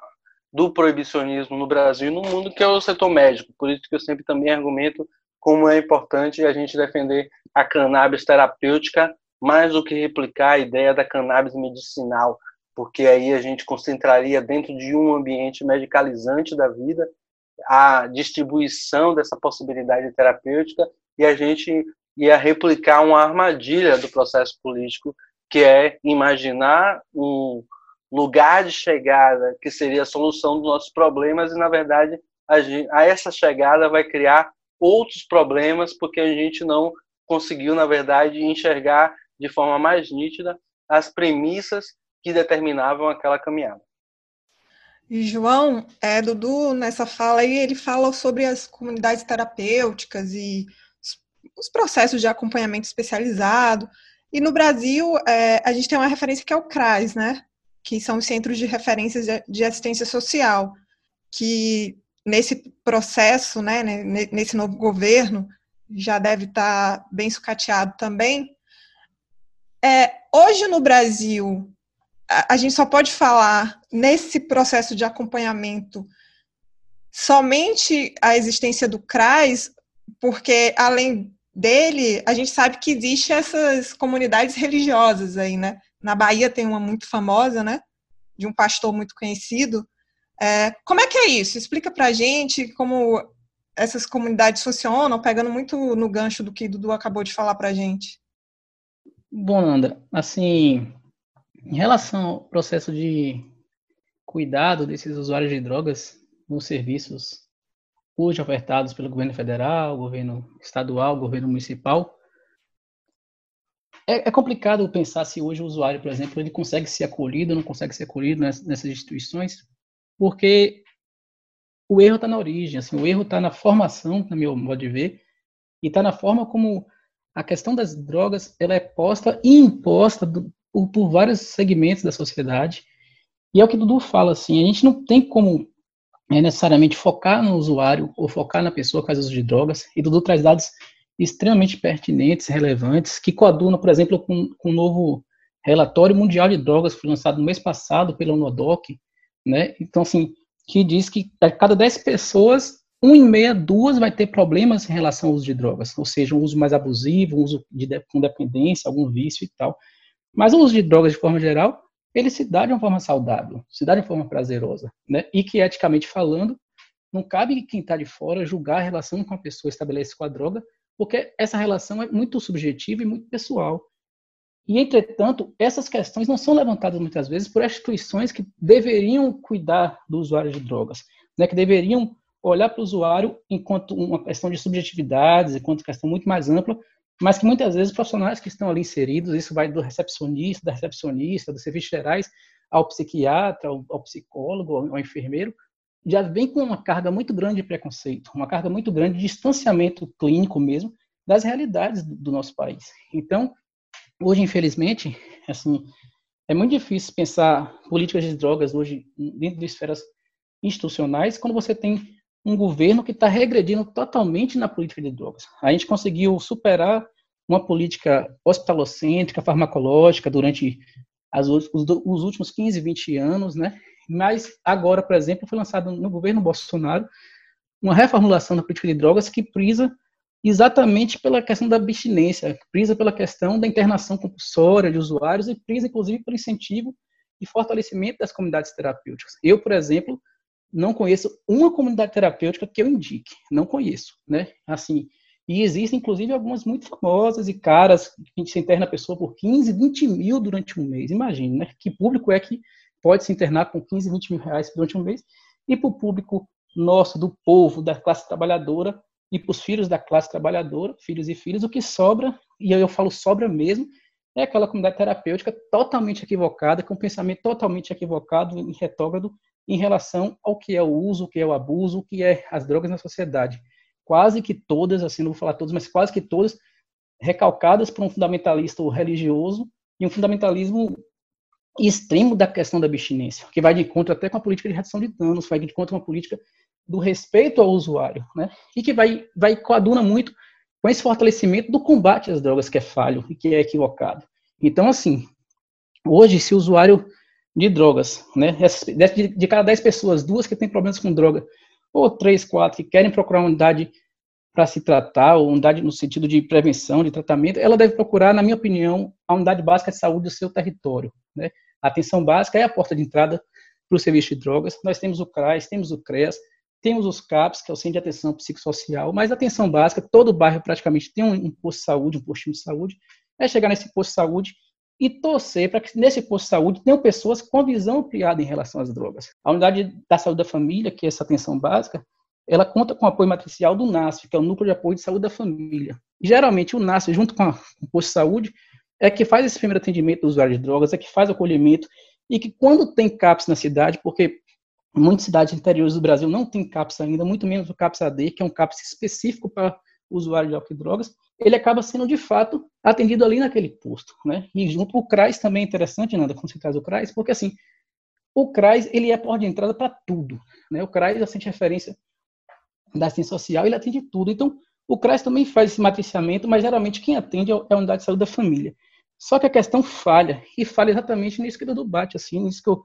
do proibicionismo no Brasil e no mundo, que é o setor médico. Por isso que eu sempre também argumento como é importante a gente defender a cannabis terapêutica mais do que replicar a ideia da cannabis medicinal, porque aí a gente concentraria dentro de um ambiente medicalizante da vida a distribuição dessa possibilidade terapêutica e a gente ia replicar uma armadilha do processo político, que é imaginar um lugar de chegada que seria a solução dos nossos problemas e, na verdade, a, gente, a essa chegada vai criar outros problemas porque a gente não conseguiu, na verdade, enxergar de forma mais nítida as premissas que determinavam aquela caminhada. E João, é, Dudu, nessa fala aí, ele fala sobre as comunidades terapêuticas e os processos de acompanhamento especializado. E no Brasil, é, a gente tem uma referência que é o CRAS, né? Que são os Centros de Referências de Assistência Social, que nesse processo, né, nesse novo governo, já deve estar bem sucateado também. É, hoje no Brasil, a, a gente só pode falar nesse processo de acompanhamento somente a existência do CRAS, porque além dele, a gente sabe que existe essas comunidades religiosas aí, né? Na Bahia tem uma muito famosa, né? De um pastor muito conhecido, É, como é que é isso? Explica pra gente como essas comunidades funcionam, pegando muito no gancho do que Dudu acabou de falar pra gente. Bom, Nanda, assim, em relação ao processo de cuidado desses usuários de drogas nos serviços hoje ofertados pelo governo federal, governo estadual, governo municipal, é, é, complicado pensar se hoje o usuário, por exemplo, ele consegue ser acolhido não consegue ser acolhido nessas, instituições, porque o erro está na origem, assim, o erro está na formação, no meu modo de ver, e está na forma como a questão das drogas ela é posta e imposta do, por, por, vários segmentos da sociedade. E é o que o Dudu fala, assim, a gente não tem como é, necessariamente focar no usuário ou focar na pessoa que faz uso de drogas, e Dudu traz dados extremamente pertinentes, relevantes, que coadunam, por exemplo, com, com o novo relatório mundial de drogas que foi lançado no mês passado pela UNODOC, né? Então, assim, que diz que a cada 10 pessoas, um em meia, duas vai ter problemas em relação ao uso de drogas, ou seja, um uso mais abusivo, um uso de, com dependência, algum vício e tal. Mas o uso de drogas, de forma geral, ele se dá de uma forma saudável, se dá de uma forma prazerosa, né? E que, eticamente falando, não cabe quem está de fora julgar a relação que uma pessoa estabelece com a droga, porque essa relação é muito subjetiva e muito pessoal. E, entretanto, essas questões não são levantadas muitas vezes por instituições que deveriam cuidar do usuário de drogas, né, que deveriam olhar para o usuário enquanto uma questão de subjetividades, enquanto questão muito mais ampla, mas que muitas vezes os profissionais que estão ali inseridos, isso vai do recepcionista, da recepcionista, dos serviços gerais, ao psiquiatra, ao, ao psicólogo, ao, ao enfermeiro, já vem com uma carga muito grande de preconceito, uma carga muito grande de distanciamento clínico mesmo das realidades do, nosso país. Então, hoje, infelizmente, [LAUGHS] assim, é muito difícil pensar políticas de drogas hoje dentro de esferas institucionais quando você tem um governo que está regredindo totalmente na política de drogas. A gente conseguiu superar uma política hospitalocêntrica, farmacológica durante as, os, os, últimos 15, 20 anos, né? Mas agora, por exemplo, foi lançado no governo Bolsonaro uma reformulação da política de drogas que prisa exatamente pela questão da abstinência, prisa pela questão da internação compulsória de usuários e prisa, inclusive, pelo incentivo e fortalecimento das comunidades terapêuticas. Eu, por exemplo, não conheço uma comunidade terapêutica que eu indique, não conheço, né? Assim, e existem, inclusive, algumas muito famosas e caras, que a gente se interna a pessoa por 15, 20 mil durante um mês. Imagine, né? Que público é que pode se internar com 15, 20 mil reais durante um mês? E para o público nosso, do povo, da classe trabalhadora, e para os filhos da classe trabalhadora, filhos e filhas, o que sobra, e eu falo sobra mesmo, é aquela comunidade terapêutica totalmente equivocada, com um pensamento totalmente equivocado e retrógrado em relação ao que é o uso, o que é o abuso, o que é as drogas na sociedade. Quase que todas, assim, não vou falar todas, mas quase que todas recalcadas por um fundamentalista religioso e um fundamentalismo extremo da questão da abstinência, que vai de encontro até com a política de redução de danos, vai de encontro com a política do respeito ao usuário, né? E que vai, vai coaduna muito com esse fortalecimento do combate às drogas que é falho e que é equivocado. Então, assim, hoje, se o usuário de drogas, né, de, cada 10 pessoas, duas que têm problemas com droga, ou três, quatro que querem procurar uma unidade para se tratar, ou unidade no sentido de prevenção, de tratamento, ela deve procurar, na minha opinião, a unidade básica de saúde do seu território. Né? A atenção básica é a porta de entrada para o serviço de drogas. Nós temos o CRAS, temos o CREAS, temos os CAPs, que é o Centro de Atenção Psicossocial, mas a atenção básica, todo bairro praticamente tem um, posto de saúde, um postinho de saúde, é chegar nesse posto de saúde e torcer para que nesse posto de saúde tenham pessoas com visão ampliada em relação às drogas. A unidade da saúde da família, que é essa atenção básica, ela conta com o apoio matricial do NASF, que é o Núcleo de Apoio de Saúde da Família. Geralmente, o NASF, junto com, a, com o posto de saúde, é que faz esse primeiro atendimento do usuário de drogas, é que faz o acolhimento, e que quando tem CAPS na cidade, porque Muitas cidades interiores do Brasil não tem CAPS ainda, muito menos o CAPS AD, que é um CAPS específico para usuário de álcool e drogas, ele acaba sendo, de fato, atendido ali naquele posto, né? E junto o CRAS também é interessante, Nanda, quando você traz o CRAS, porque, assim, o CRAS, ele é porta de entrada para tudo, né? O CRAS, assim, referência da assistência social, ele atende tudo. Então, o CRAS também faz esse matriciamento, mas geralmente quem atende é, é a unidade de saúde da família. Só que a questão falha, e falha exatamente nisso que o Dudu bate, assim, nisso que eu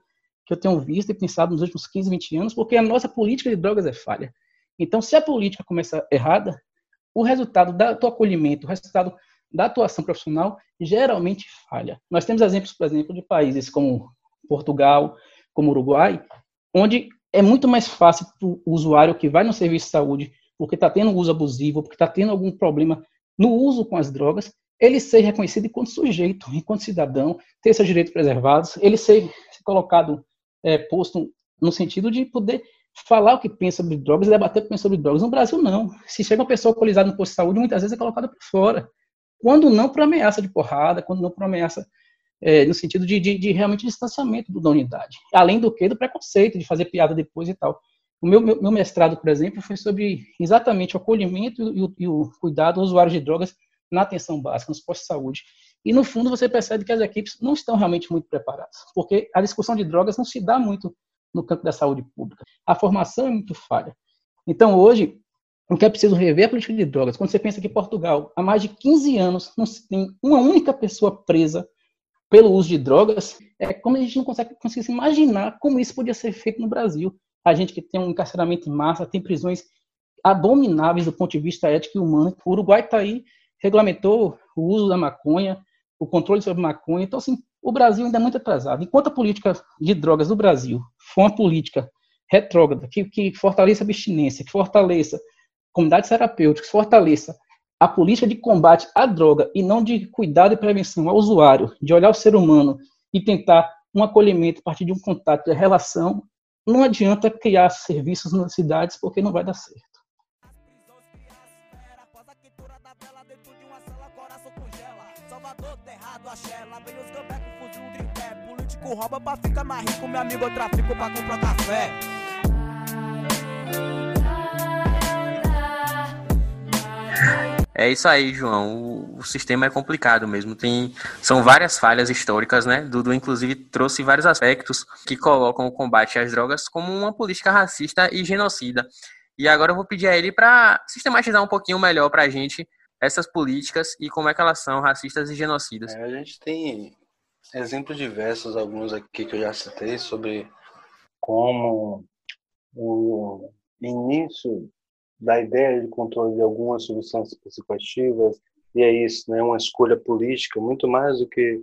que eu tenho visto e pensado nos últimos 15, 20 anos, porque a nossa política de drogas é falha. Então, se a política começa errada, o resultado do acolhimento, o resultado da atuação profissional geralmente falha. Nós temos exemplos, por exemplo, de países como Portugal, como Uruguai, onde é muito mais fácil para o usuário que vai no serviço de saúde, porque está tendo uso abusivo, porque está tendo algum problema no uso com as drogas, ele ser reconhecido enquanto sujeito, enquanto cidadão, ter seus direitos preservados, ele ser colocado, é, posto no sentido de poder falar o que pensa sobre drogas e debater o que pensa sobre drogas. No Brasil, não. Se chega uma pessoa alcoolizada no posto de saúde, muitas vezes é colocada por fora. Quando não por ameaça de porrada, quando não por ameaça é, no sentido de, de, de, realmente distanciamento da unidade. Além do que, do preconceito, de fazer piada depois e tal. O meu, meu, meu mestrado, por exemplo, foi sobre exatamente o acolhimento e o, e o cuidado do usuário de drogas na atenção básica, nos postos de saúde. E, no fundo, você percebe que as equipes não estão realmente muito preparadas, porque a discussão de drogas não se dá muito no campo da saúde pública. A formação é muito falha. Então, hoje, o que é preciso rever é a política de drogas. Quando você pensa que Portugal, há mais de 15 anos, não tem uma única pessoa presa pelo uso de drogas, é como a gente não consegue, se imaginar como isso podia ser feito no Brasil. A gente que tem um encarceramento em massa, tem prisões abomináveis do ponto de vista ético e humano. O Uruguai está aí, regulamentou o uso da maconha, o controle sobre maconha. Então, assim, o Brasil ainda é muito atrasado. Enquanto a política de drogas do Brasil for uma política retrógrada, que, que fortaleça a abstinência, que fortaleça comunidades terapêuticas, que fortaleça a política de combate à droga e não de cuidado e prevenção ao usuário, de olhar o ser humano e tentar um acolhimento a partir de um contato, de relação, não adianta criar serviços nas cidades porque não vai dar certo. Rouba pra ficar mais rico, meu amigo, eu trafico pra comprar café. É isso aí, João. O, o, sistema é complicado mesmo. Tem, são várias falhas históricas, né? Dudu, inclusive, trouxe vários aspectos que colocam o combate às drogas como uma política racista e genocida. E agora eu vou pedir a ele para sistematizar um pouquinho melhor para a gente essas políticas e como é que elas são racistas e genocidas. É, a gente tem exemplos diversos, alguns aqui que eu já citei, sobre como o início da ideia de controle de algumas substâncias psicoativas, e é isso, né, uma escolha política, muito mais do que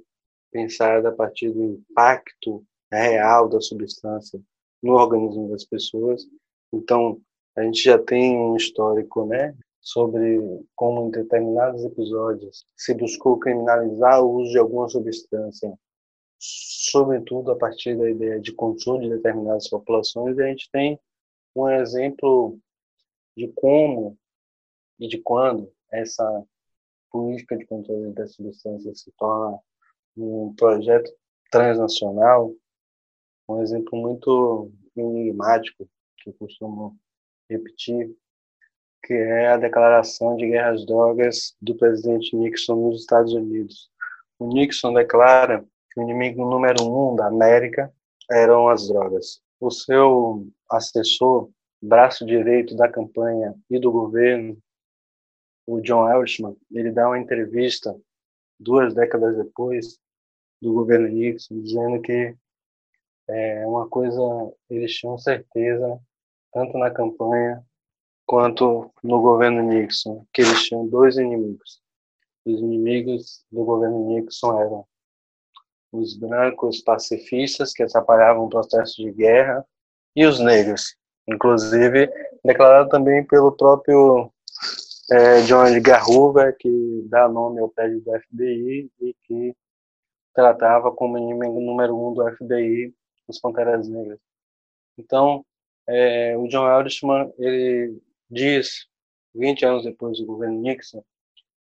pensada a partir do impacto real da substância no organismo das pessoas. Então, a gente já tem um histórico, né, sobre como em determinados episódios se buscou criminalizar o uso de alguma substância, sobretudo a partir da ideia de controle de determinadas populações, e a gente tem um exemplo de como e de quando essa política de controle das substâncias se torna um projeto transnacional, um exemplo muito enigmático que eu costumo repetir, que é a declaração de guerra às drogas do presidente Nixon nos Estados Unidos. O Nixon declara que o inimigo número um da América eram as drogas. O seu assessor braço direito da campanha e do governo, o John Elshman, ele dá uma entrevista duas décadas depois do governo Nixon, dizendo que é uma coisa eles tinham certeza, tanto na campanha quanto no governo Nixon, que eles tinham dois inimigos. Os inimigos do governo Nixon eram os brancos pacifistas que atrapalhavam o processo de guerra e os negros, inclusive declarado também pelo próprio é, John Hoover, que dá nome ao prédio do FBI e que tratava como inimigo número um do FBI os Panteras Negras. Então, é, o John Eldishman, ele diz, 20 anos depois do governo Nixon,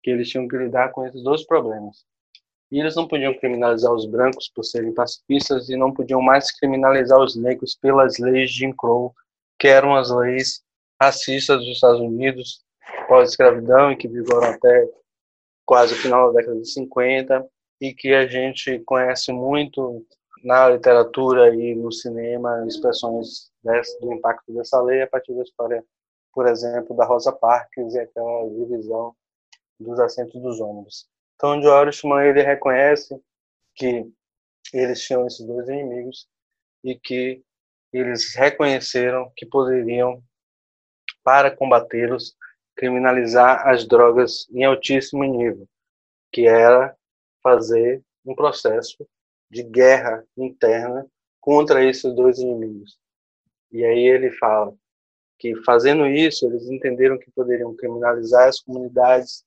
que eles tinham que lidar com esses dois problemas. E eles não podiam criminalizar os brancos por serem pacifistas e não podiam mais criminalizar os negros pelas leis de Jim Crow que eram as leis racistas dos Estados Unidos pós-escravidão e que vigoram até quase o final da década de 50 e que a gente conhece muito na literatura e no cinema expressões desse, do impacto dessa lei a partir da história, por exemplo, da Rosa Parks e aquela divisão dos assentos dos ônibus. Então, George Orishman ele reconhece que eles tinham esses dois inimigos e que eles reconheceram que poderiam, para combatê-los, criminalizar as drogas em altíssimo nível, que era fazer um processo de guerra interna contra esses dois inimigos. E aí ele fala que fazendo isso, eles entenderam que poderiam criminalizar as comunidades,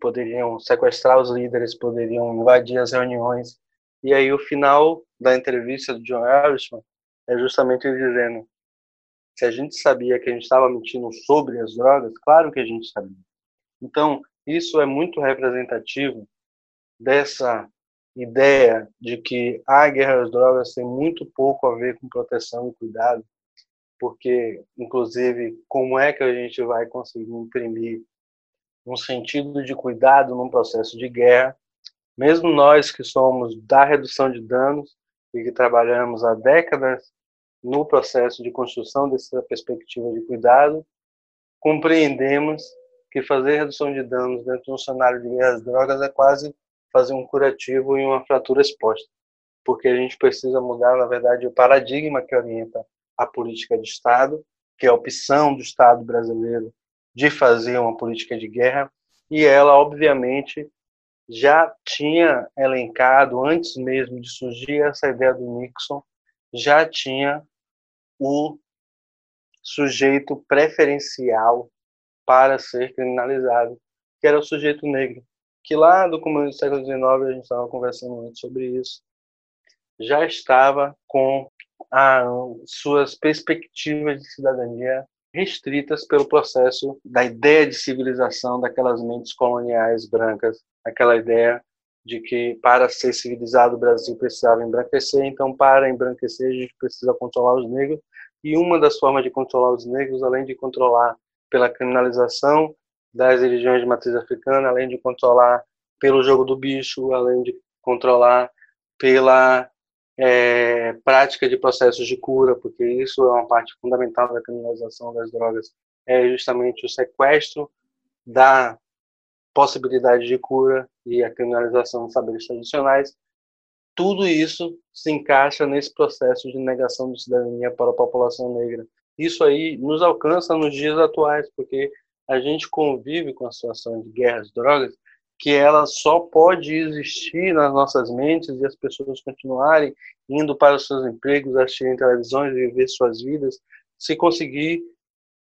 poderiam sequestrar os líderes, poderiam invadir as reuniões. E aí o final da entrevista do John Harrison é justamente ele dizendo se a gente sabia que a gente estava mentindo sobre as drogas, claro que a gente sabia. Então, isso é muito representativo dessa ideia de que a guerra às drogas tem muito pouco a ver com proteção e cuidado, porque, inclusive, como é que a gente vai conseguir imprimir um sentido de cuidado num processo de guerra, mesmo nós que somos da redução de danos e que trabalhamos há décadas no processo de construção dessa perspectiva de cuidado, compreendemos que fazer redução de danos dentro de um cenário de guerra às drogas é quase fazer um curativo em uma fratura exposta, porque a gente precisa mudar, na verdade, o paradigma que orienta a política de Estado, que é a opção do Estado brasileiro de fazer uma política de guerra, e ela, obviamente, já tinha elencado, antes mesmo de surgir essa ideia do Nixon, já tinha o sujeito preferencial para ser criminalizado, que era o sujeito negro, que lá do começo do século XIX, a gente estava conversando muito sobre isso, já estava com as suas perspectivas de cidadania restritas pelo processo da ideia de civilização daquelas mentes coloniais brancas, aquela ideia de que para ser civilizado o Brasil precisava embranquecer, então para embranquecer a gente precisa controlar os negros, e uma das formas de controlar os negros, além de controlar pela criminalização das religiões de matriz africana, além de controlar pelo jogo do bicho, além de controlar pela é, prática de processos de cura, porque isso é uma parte fundamental da criminalização das drogas, é justamente o sequestro da possibilidade de cura e a criminalização dos saberes tradicionais. Tudo isso se encaixa nesse processo de negação de cidadania para a população negra. Isso aí nos alcança nos dias atuais, porque a gente convive com a situação de guerras drogas que ela só pode existir nas nossas mentes e as pessoas continuarem indo para os seus empregos, assistirem televisões, viver suas vidas, se conseguir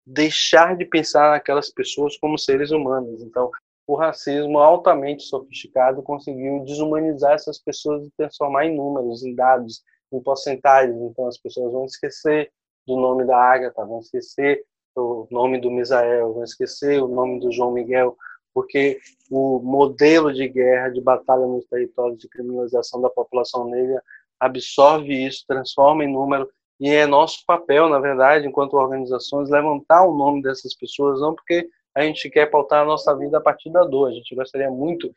deixar de pensar naquelas pessoas como seres humanos. Então, o racismo altamente sofisticado conseguiu desumanizar essas pessoas e transformar em números, em dados, em porcentagens. Então, as pessoas vão esquecer do nome da Agatha, vão esquecer o nome do Misael, vão esquecer o nome do João Miguel, porque o modelo de guerra, de batalha nos territórios, de criminalização da população negra absorve isso, transforma em número, e é nosso papel, na verdade, enquanto organizações, levantar o nome dessas pessoas, não porque a gente quer pautar a nossa vida a partir da dor, a gente gostaria muito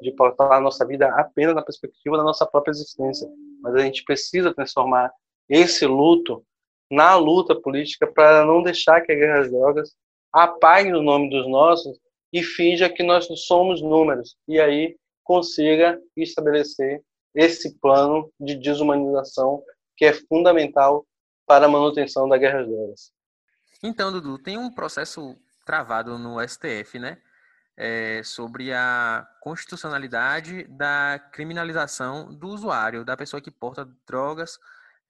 de pautar a nossa vida apenas na perspectiva da nossa própria existência, mas a gente precisa transformar esse luto na luta política para não deixar que a guerra às drogas apague o nome dos nossos e finja que nós somos números e aí consiga estabelecer esse plano de desumanização que é fundamental para a manutenção da guerra às drogas. Então, Dudu, tem um processo travado no STF, né? É, sobre a constitucionalidade da criminalização do usuário, da pessoa que porta drogas.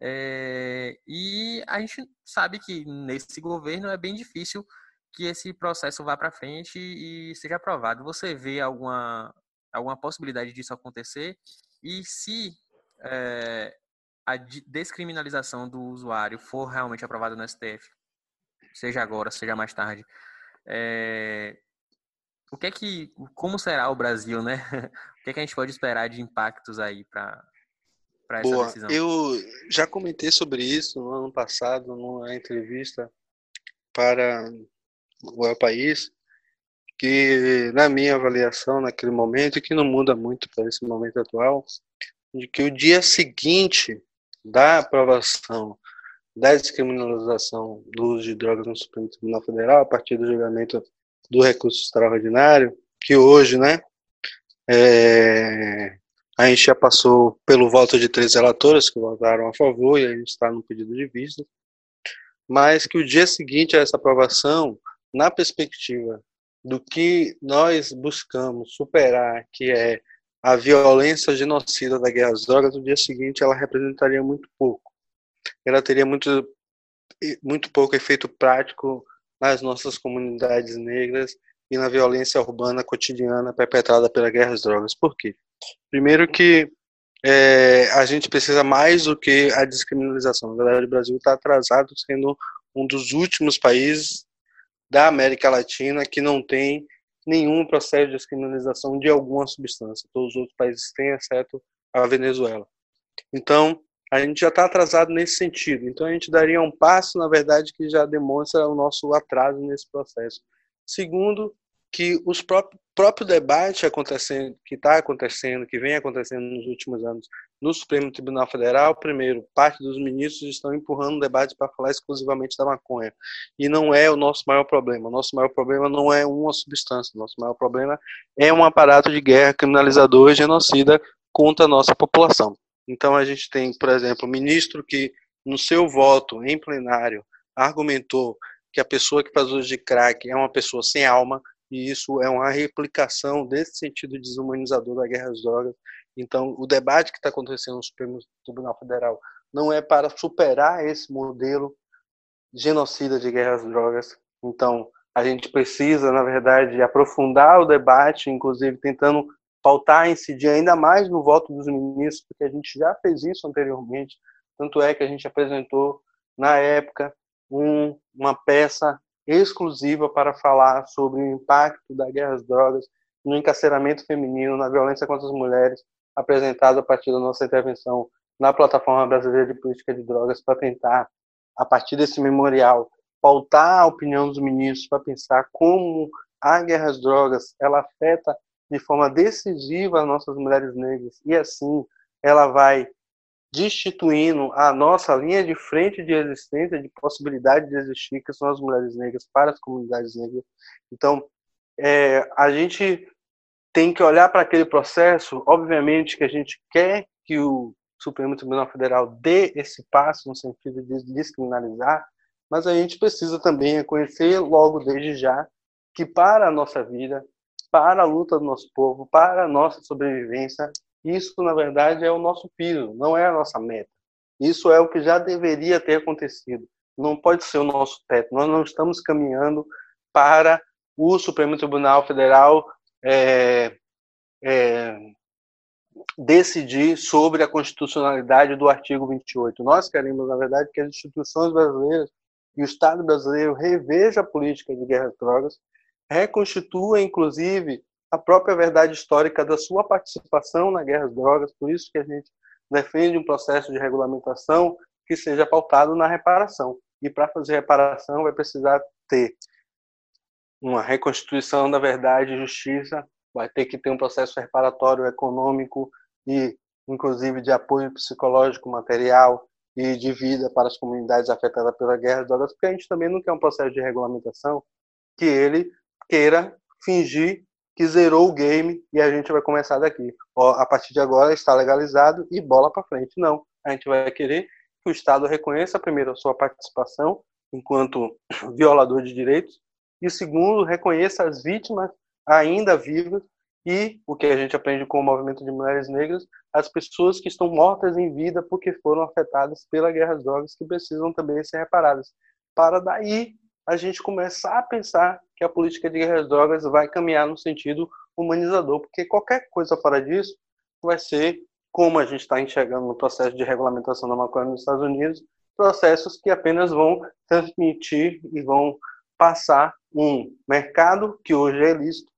É, e a gente sabe que nesse governo é bem difícil que esse processo vá para frente e seja aprovado. Você vê alguma, alguma possibilidade disso acontecer? E se é, a descriminalização do usuário for realmente aprovada no STF, seja agora, seja mais tarde, é, o que é que, como será o Brasil, né? [LAUGHS] O que é que a gente pode esperar de impactos aí para essa Boa, decisão? Eu já comentei sobre isso no ano passado, numa entrevista para o País, que na minha avaliação naquele momento, que não muda muito para esse momento atual, de que o dia seguinte da aprovação da descriminalização do uso de drogas no Supremo Tribunal Federal, a partir do julgamento do recurso extraordinário, que hoje, né, é, a gente já passou pelo voto de três relatoras que votaram a favor e a gente está no pedido de vista, mas que o dia seguinte a essa aprovação, na perspectiva do que nós buscamos superar, que é a violência genocida da guerra às drogas, no dia seguinte ela representaria muito pouco. Ela teria muito muito pouco efeito prático nas nossas comunidades negras e na violência urbana cotidiana perpetrada pela guerra às drogas. Por quê? Primeiro que é, a gente precisa mais do que a descriminalização. Na verdade, o Brasil está atrasado, sendo um dos últimos países da América Latina que não tem nenhum processo de descriminalização de alguma substância. Todos os outros países têm, exceto a Venezuela. Então, a gente já está atrasado nesse sentido. Então, a gente daria um passo, na verdade, que já demonstra o nosso atraso nesse processo. Segundo, que os próprios próprio debate acontecendo, que está acontecendo, que vem acontecendo nos últimos anos no Supremo Tribunal Federal, primeiro, parte dos ministros estão empurrando o debate para falar exclusivamente da maconha. E não é o nosso maior problema. O nosso maior problema não é uma substância. O nosso maior problema é um aparato de guerra criminalizador e genocida contra a nossa população. Então a gente tem, por exemplo, o ministro que no seu voto em plenário argumentou que a pessoa que faz uso de crack é uma pessoa sem alma, e isso é uma replicação desse sentido desumanizador da guerra às drogas. Então, o debate que está acontecendo no Supremo Tribunal Federal não é para superar esse modelo genocida de guerra às drogas. Então, a gente precisa, na verdade, aprofundar o debate, inclusive tentando pautar, incidir ainda mais no voto dos ministros, porque a gente já fez isso anteriormente. Tanto é que a gente apresentou, na época, um, uma peça exclusiva para falar sobre o impacto da guerra às drogas no encarceramento feminino, na violência contra as mulheres, apresentado a partir da nossa intervenção na Plataforma Brasileira de Política de Drogas, para tentar, a partir desse memorial, pautar a opinião dos ministros para pensar como a guerra às drogas ela afeta de forma decisiva as nossas mulheres negras e assim ela vai destituindo a nossa linha de frente de existência, de possibilidade de existir, que são as mulheres negras para as comunidades negras. Então, é, a gente tem que olhar para aquele processo, obviamente que a gente quer que o Supremo Tribunal Federal dê esse passo no sentido de descriminalizar, mas a gente precisa também reconhecer logo desde já que para a nossa vida, para a luta do nosso povo, para a nossa sobrevivência, isso, na verdade, é o nosso piso, não é a nossa meta. Isso é o que já deveria ter acontecido. Não pode ser o nosso teto. Nós não estamos caminhando para o Supremo Tribunal Federal é, é, decidir sobre a constitucionalidade do artigo 28. Nós queremos, na verdade, que as instituições brasileiras e o Estado brasileiro reveja a política de guerra às drogas, reconstitua, inclusive, a própria verdade histórica da sua participação na guerra às drogas, por isso que a gente defende um processo de regulamentação que seja pautado na reparação. E para fazer reparação vai precisar ter uma reconstituição da verdade e justiça, vai ter que ter um processo reparatório econômico e inclusive de apoio psicológico, material e de vida para as comunidades afetadas pela guerra às drogas, porque a gente também não quer um processo de regulamentação que ele queira fingir que zerou o game e a gente vai começar daqui. Ó, a partir de agora está legalizado e bola para frente. Não, a gente vai querer que o Estado reconheça primeiro a sua participação enquanto [CLEARS THROAT] violador de direitos e segundo reconheça as vítimas ainda vivas e o que a gente aprende com o movimento de mulheres negras, as pessoas que estão mortas em vida porque foram afetadas pela guerra às drogas que precisam também ser reparadas. Para daí a gente começar a pensar que a política de guerra às drogas vai caminhar no sentido humanizador, porque qualquer coisa fora disso vai ser, como a gente está enxergando no processo de regulamentação da maconha nos Estados Unidos, processos que apenas vão transmitir e vão passar um mercado que hoje é lícito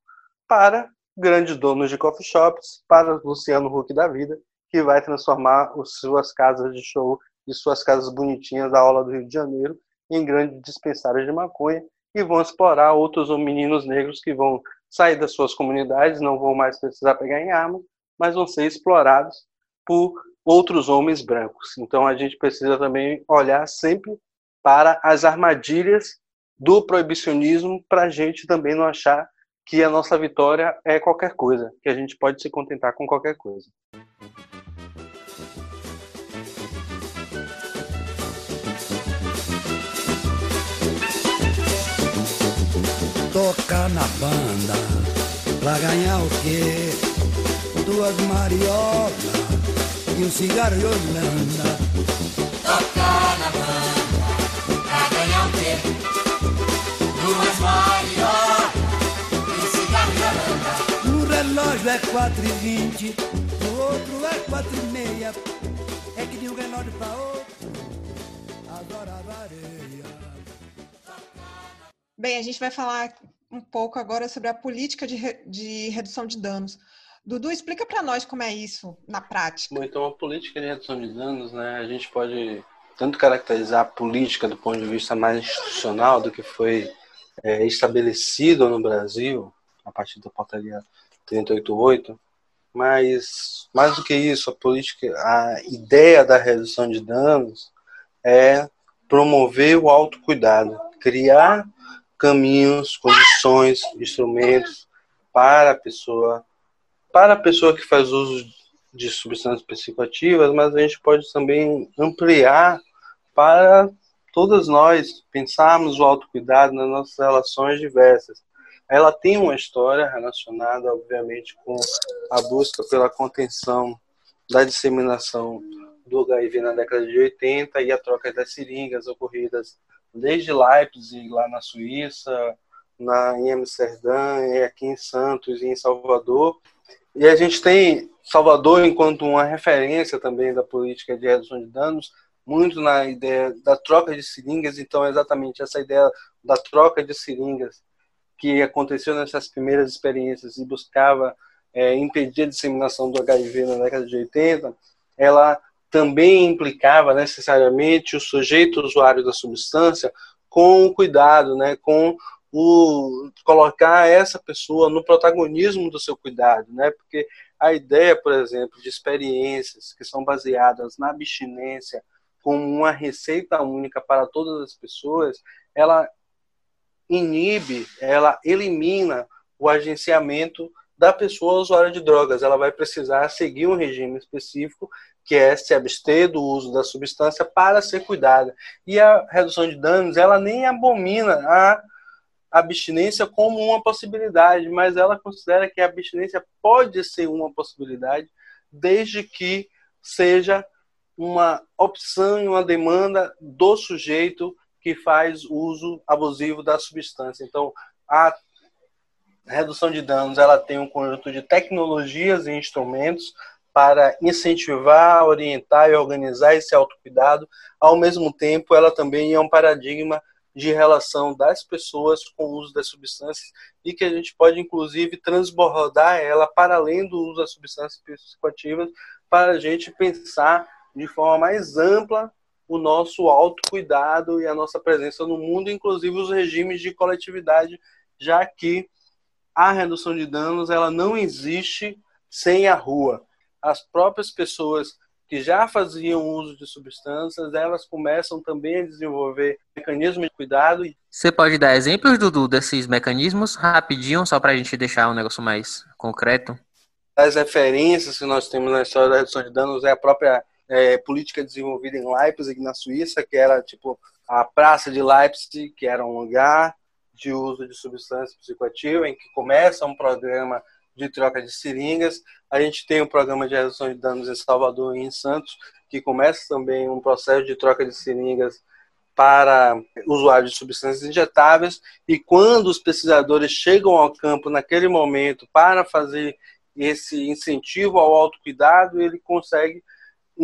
para grandes donos de coffee shops, para Luciano Huck da vida, que vai transformar as suas casas de show e suas casas bonitinhas da aula do Rio de Janeiro em grandes dispensários de maconha e vão explorar outros meninos negros que vão sair das suas comunidades, não vão mais precisar pegar em arma, mas vão ser explorados por outros homens brancos. Então a gente precisa também olhar sempre para as armadilhas do proibicionismo para a gente também não achar que a nossa vitória é qualquer coisa, que a gente pode se contentar com qualquer coisa. tocar na banda pra ganhar o quê? Duas mariolas e um cigarro de Holanda. Tocar na banda é quatro e vinte, o outro é quatro e meia. É que de um granode pra outro, adorava areia. Bem, a gente vai falar um pouco agora sobre a política de, re- de redução de danos. Dudu, explica para nós como é isso na prática. Bom, então a política de redução de danos, né, a gente pode tanto caracterizar a política do ponto de vista mais institucional do que foi é, estabelecido no Brasil a partir da portaria 388, mas mais do que isso, a política, a ideia da redução de danos é promover o autocuidado, criar caminhos, condições, instrumentos para a pessoa, para a pessoa que faz uso de substâncias psicoativas, mas a gente pode também ampliar para todas nós pensarmos o autocuidado nas nossas relações diversas. Ela tem uma história relacionada, obviamente, com a busca pela contenção da disseminação do HIV na década de 80 e a troca das seringas ocorridas desde Leipzig, lá na Suíça, na, em Amsterdã, e aqui em Santos e em Salvador. E a gente tem Salvador enquanto uma referência também da política de redução de danos, muito na ideia da troca de seringas, então é exatamente essa ideia da troca de seringas que aconteceu nessas primeiras experiências e buscava é, impedir a disseminação do HIV na década de 80, ela também implicava necessariamente o sujeito usuário da substância com o cuidado, né, com o colocar essa pessoa no protagonismo do seu cuidado, né? Porque a ideia, por exemplo, de experiências que são baseadas na abstinência como uma receita única para todas as pessoas, ela inibe, ela elimina o agenciamento da pessoa usuária de drogas. Ela vai precisar seguir um regime específico que é se abster do uso da substância para ser cuidada. E a redução de danos, ela nem abomina a abstinência como uma possibilidade, mas ela considera que a abstinência pode ser uma possibilidade desde que seja uma opção e uma demanda do sujeito que faz uso abusivo da substância. Então, a redução de danos ela tem um conjunto de tecnologias e instrumentos para incentivar, orientar e organizar esse autocuidado. Ao mesmo tempo, ela também é um paradigma de relação das pessoas com o uso das substâncias e que a gente pode, inclusive, transbordar ela para além do uso das substâncias psicoativas para a gente pensar de forma mais ampla o nosso autocuidado e a nossa presença no mundo, inclusive os regimes de coletividade, já que a redução de danos ela não existe sem a rua. As próprias pessoas que já faziam uso de substâncias, elas começam também a desenvolver mecanismos de cuidado. Você pode dar exemplos, Dudu, desses mecanismos, rapidinho, só para a gente deixar um negócio mais concreto? As referências que nós temos na história da redução de danos é a própria é, política desenvolvida em Leipzig, na Suíça, que era tipo a Praça de Leipzig, que era um lugar de uso de substância psicoativa, em que começa um programa de troca de seringas. A gente tem um programa de redução de danos em Salvador e em Santos, que começa também um processo de troca de seringas para usuários de substâncias injetáveis. E quando os pesquisadores chegam ao campo naquele momento para fazer esse incentivo ao autocuidado, ele consegue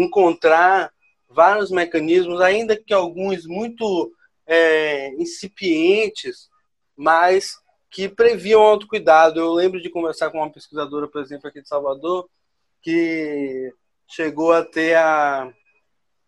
encontrar vários mecanismos, ainda que alguns muito é, incipientes, mas que previam autocuidado. Eu lembro de conversar com uma pesquisadora, por exemplo, aqui de Salvador, que chegou a ter a,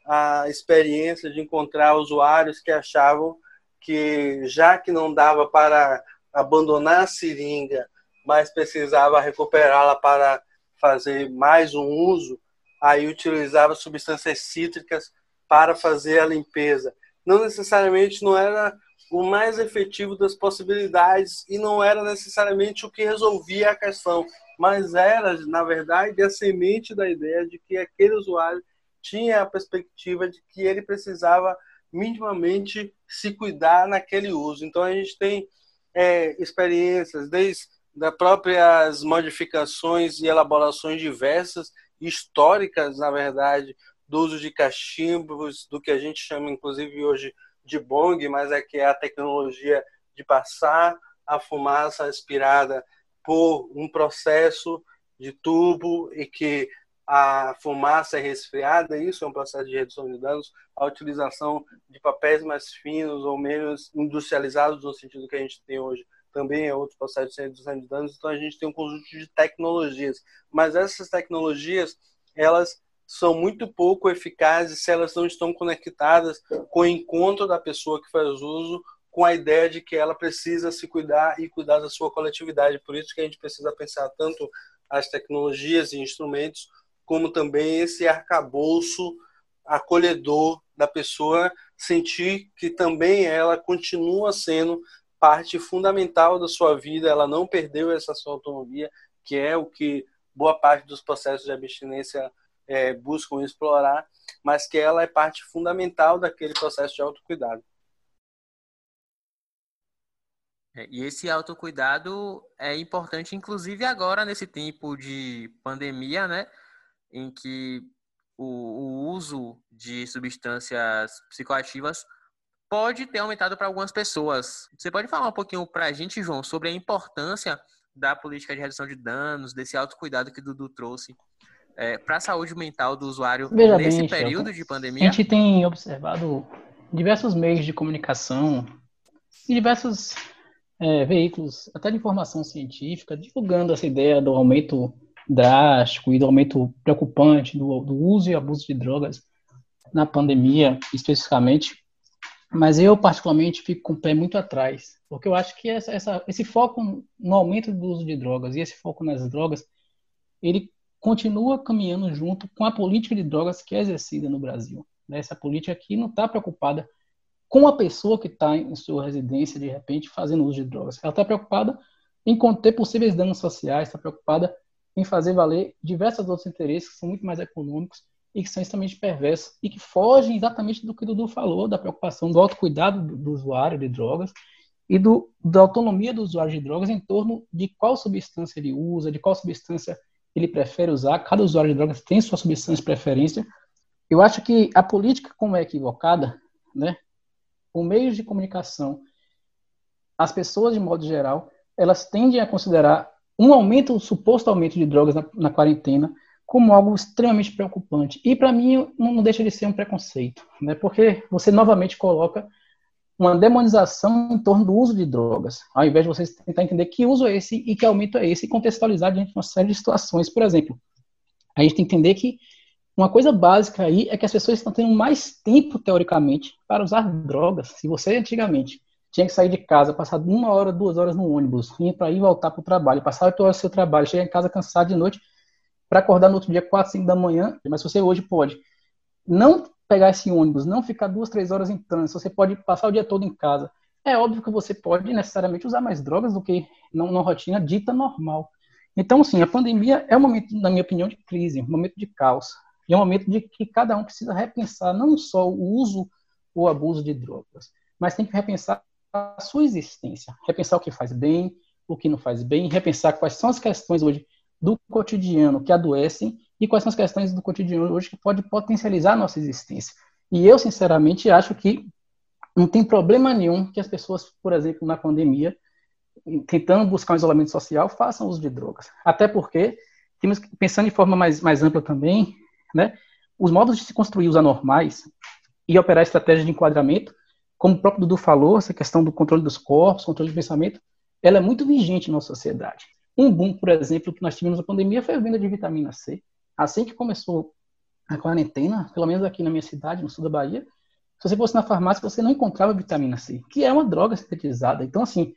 a experiência de encontrar usuários que achavam que, já que não dava para abandonar a seringa, mas precisava recuperá-la para fazer mais um uso, aí utilizava substâncias cítricas para fazer a limpeza. Não necessariamente não era o mais efetivo das possibilidades e não era necessariamente o que resolvia a questão, mas era, na verdade, a semente da ideia de que aquele usuário tinha a perspectiva de que ele precisava minimamente se cuidar naquele uso. Então a gente tem é, experiências desde das próprias modificações e elaborações diversas históricas, na verdade, do uso de cachimbos, do que a gente chama, inclusive, hoje de bong, mas é que é a tecnologia de passar a fumaça aspirada por um processo de tubo e que a fumaça é resfriada, isso é um processo de redução de danos, a utilização de papéis mais finos ou menos industrializados no sentido que a gente tem hoje, também é outro processo de redução de danos, então a gente tem um conjunto de tecnologias, mas essas tecnologias, elas são muito pouco eficazes se elas não estão conectadas com o encontro da pessoa que faz uso com a ideia de que ela precisa se cuidar e cuidar da sua coletividade. Por isso que a gente precisa pensar tanto as tecnologias e instrumentos como também esse arcabouço acolhedor da pessoa sentir que também ela continua sendo parte fundamental da sua vida, ela não perdeu essa sua autonomia, que é o que boa parte dos processos de abstinência é, buscam explorar, mas que ela é parte fundamental daquele processo de autocuidado. É, e esse autocuidado é importante, inclusive agora, nesse tempo de pandemia, né? em que o, o uso de substâncias psicoativas pode ter aumentado para algumas pessoas. Você pode falar um pouquinho para a gente, João, sobre a importância da política de redução de danos, desse autocuidado que o Dudu trouxe é, para a saúde mental do usuário Veja nesse bem, período de pandemia? A gente tem observado diversos meios de comunicação e diversos é, veículos, até de informação científica, divulgando essa ideia do aumento drástico e do aumento preocupante do, do uso e abuso de drogas na pandemia, especificamente. Mas eu, particularmente, fico com o pé muito atrás, porque eu acho que essa, essa, esse foco no aumento do uso de drogas e esse foco nas drogas, ele continua caminhando junto com a política de drogas que é exercida no Brasil. Né? Essa política aqui não está preocupada com a pessoa que está em sua residência, de repente, fazendo uso de drogas. Ela está preocupada em conter possíveis danos sociais, está preocupada em fazer valer diversos outros interesses que são muito mais econômicos e que são extremamente perversos e que fogem exatamente do que o Dudu falou, da preocupação do autocuidado do, usuário de drogas e do, da autonomia do usuário de drogas em torno de qual substância ele usa, de qual substância ele prefere usar. Cada usuário de drogas tem sua substância de preferência. Eu acho que a política, como é equivocada, né, o meio de comunicação, as pessoas, de modo geral, elas tendem a considerar um aumento, um suposto aumento de drogas na, na quarentena como algo extremamente preocupante. E para mim não deixa de ser um preconceito, né? Porque você novamente coloca uma demonização em torno do uso de drogas, ao invés de você tentar entender que uso é esse e que aumento é esse, e contextualizar diante de uma série de situações. Por exemplo, a gente tem que entender que uma coisa básica aí é que as pessoas estão tendo mais tempo, teoricamente, para usar drogas. Se você antigamente tinha que sair de casa, passar uma hora, duas horas no ônibus, ir para ir voltar para o trabalho, passar oito horas do seu trabalho, chegar em casa cansado de noite, para acordar no outro dia, quatro, cinco da manhã. Mas você hoje pode não pegar esse ônibus, não ficar duas, três horas em trânsito, você pode passar o dia todo em casa. É óbvio que você pode necessariamente usar mais drogas do que numa rotina dita normal. Então, sim, a pandemia é um momento, na minha opinião, de crise, um momento de caos. E é um momento de que cada um precisa repensar não só o uso ou abuso de drogas, mas tem que repensar a sua existência, repensar o que faz bem, o que não faz bem, repensar quais são as questões hoje do cotidiano que adoecem e quais são as questões do cotidiano hoje que pode potencializar a nossa existência. E eu, sinceramente, acho que não tem problema nenhum que as pessoas, por exemplo, na pandemia, tentando buscar um isolamento social, façam uso de drogas. Até porque, pensando de forma mais, mais ampla também, né, os modos de se construir os anormais e operar estratégias de enquadramento como o próprio Dudu falou, essa questão do controle dos corpos, controle do pensamento, ela é muito vigente na nossa sociedade. Um boom, por exemplo, que nós tivemos na pandemia foi a venda de vitamina C. Assim que começou a quarentena, pelo menos aqui na minha cidade, no sul da Bahia, se você fosse na farmácia, você não encontrava vitamina C, que é uma droga sintetizada. Então, assim,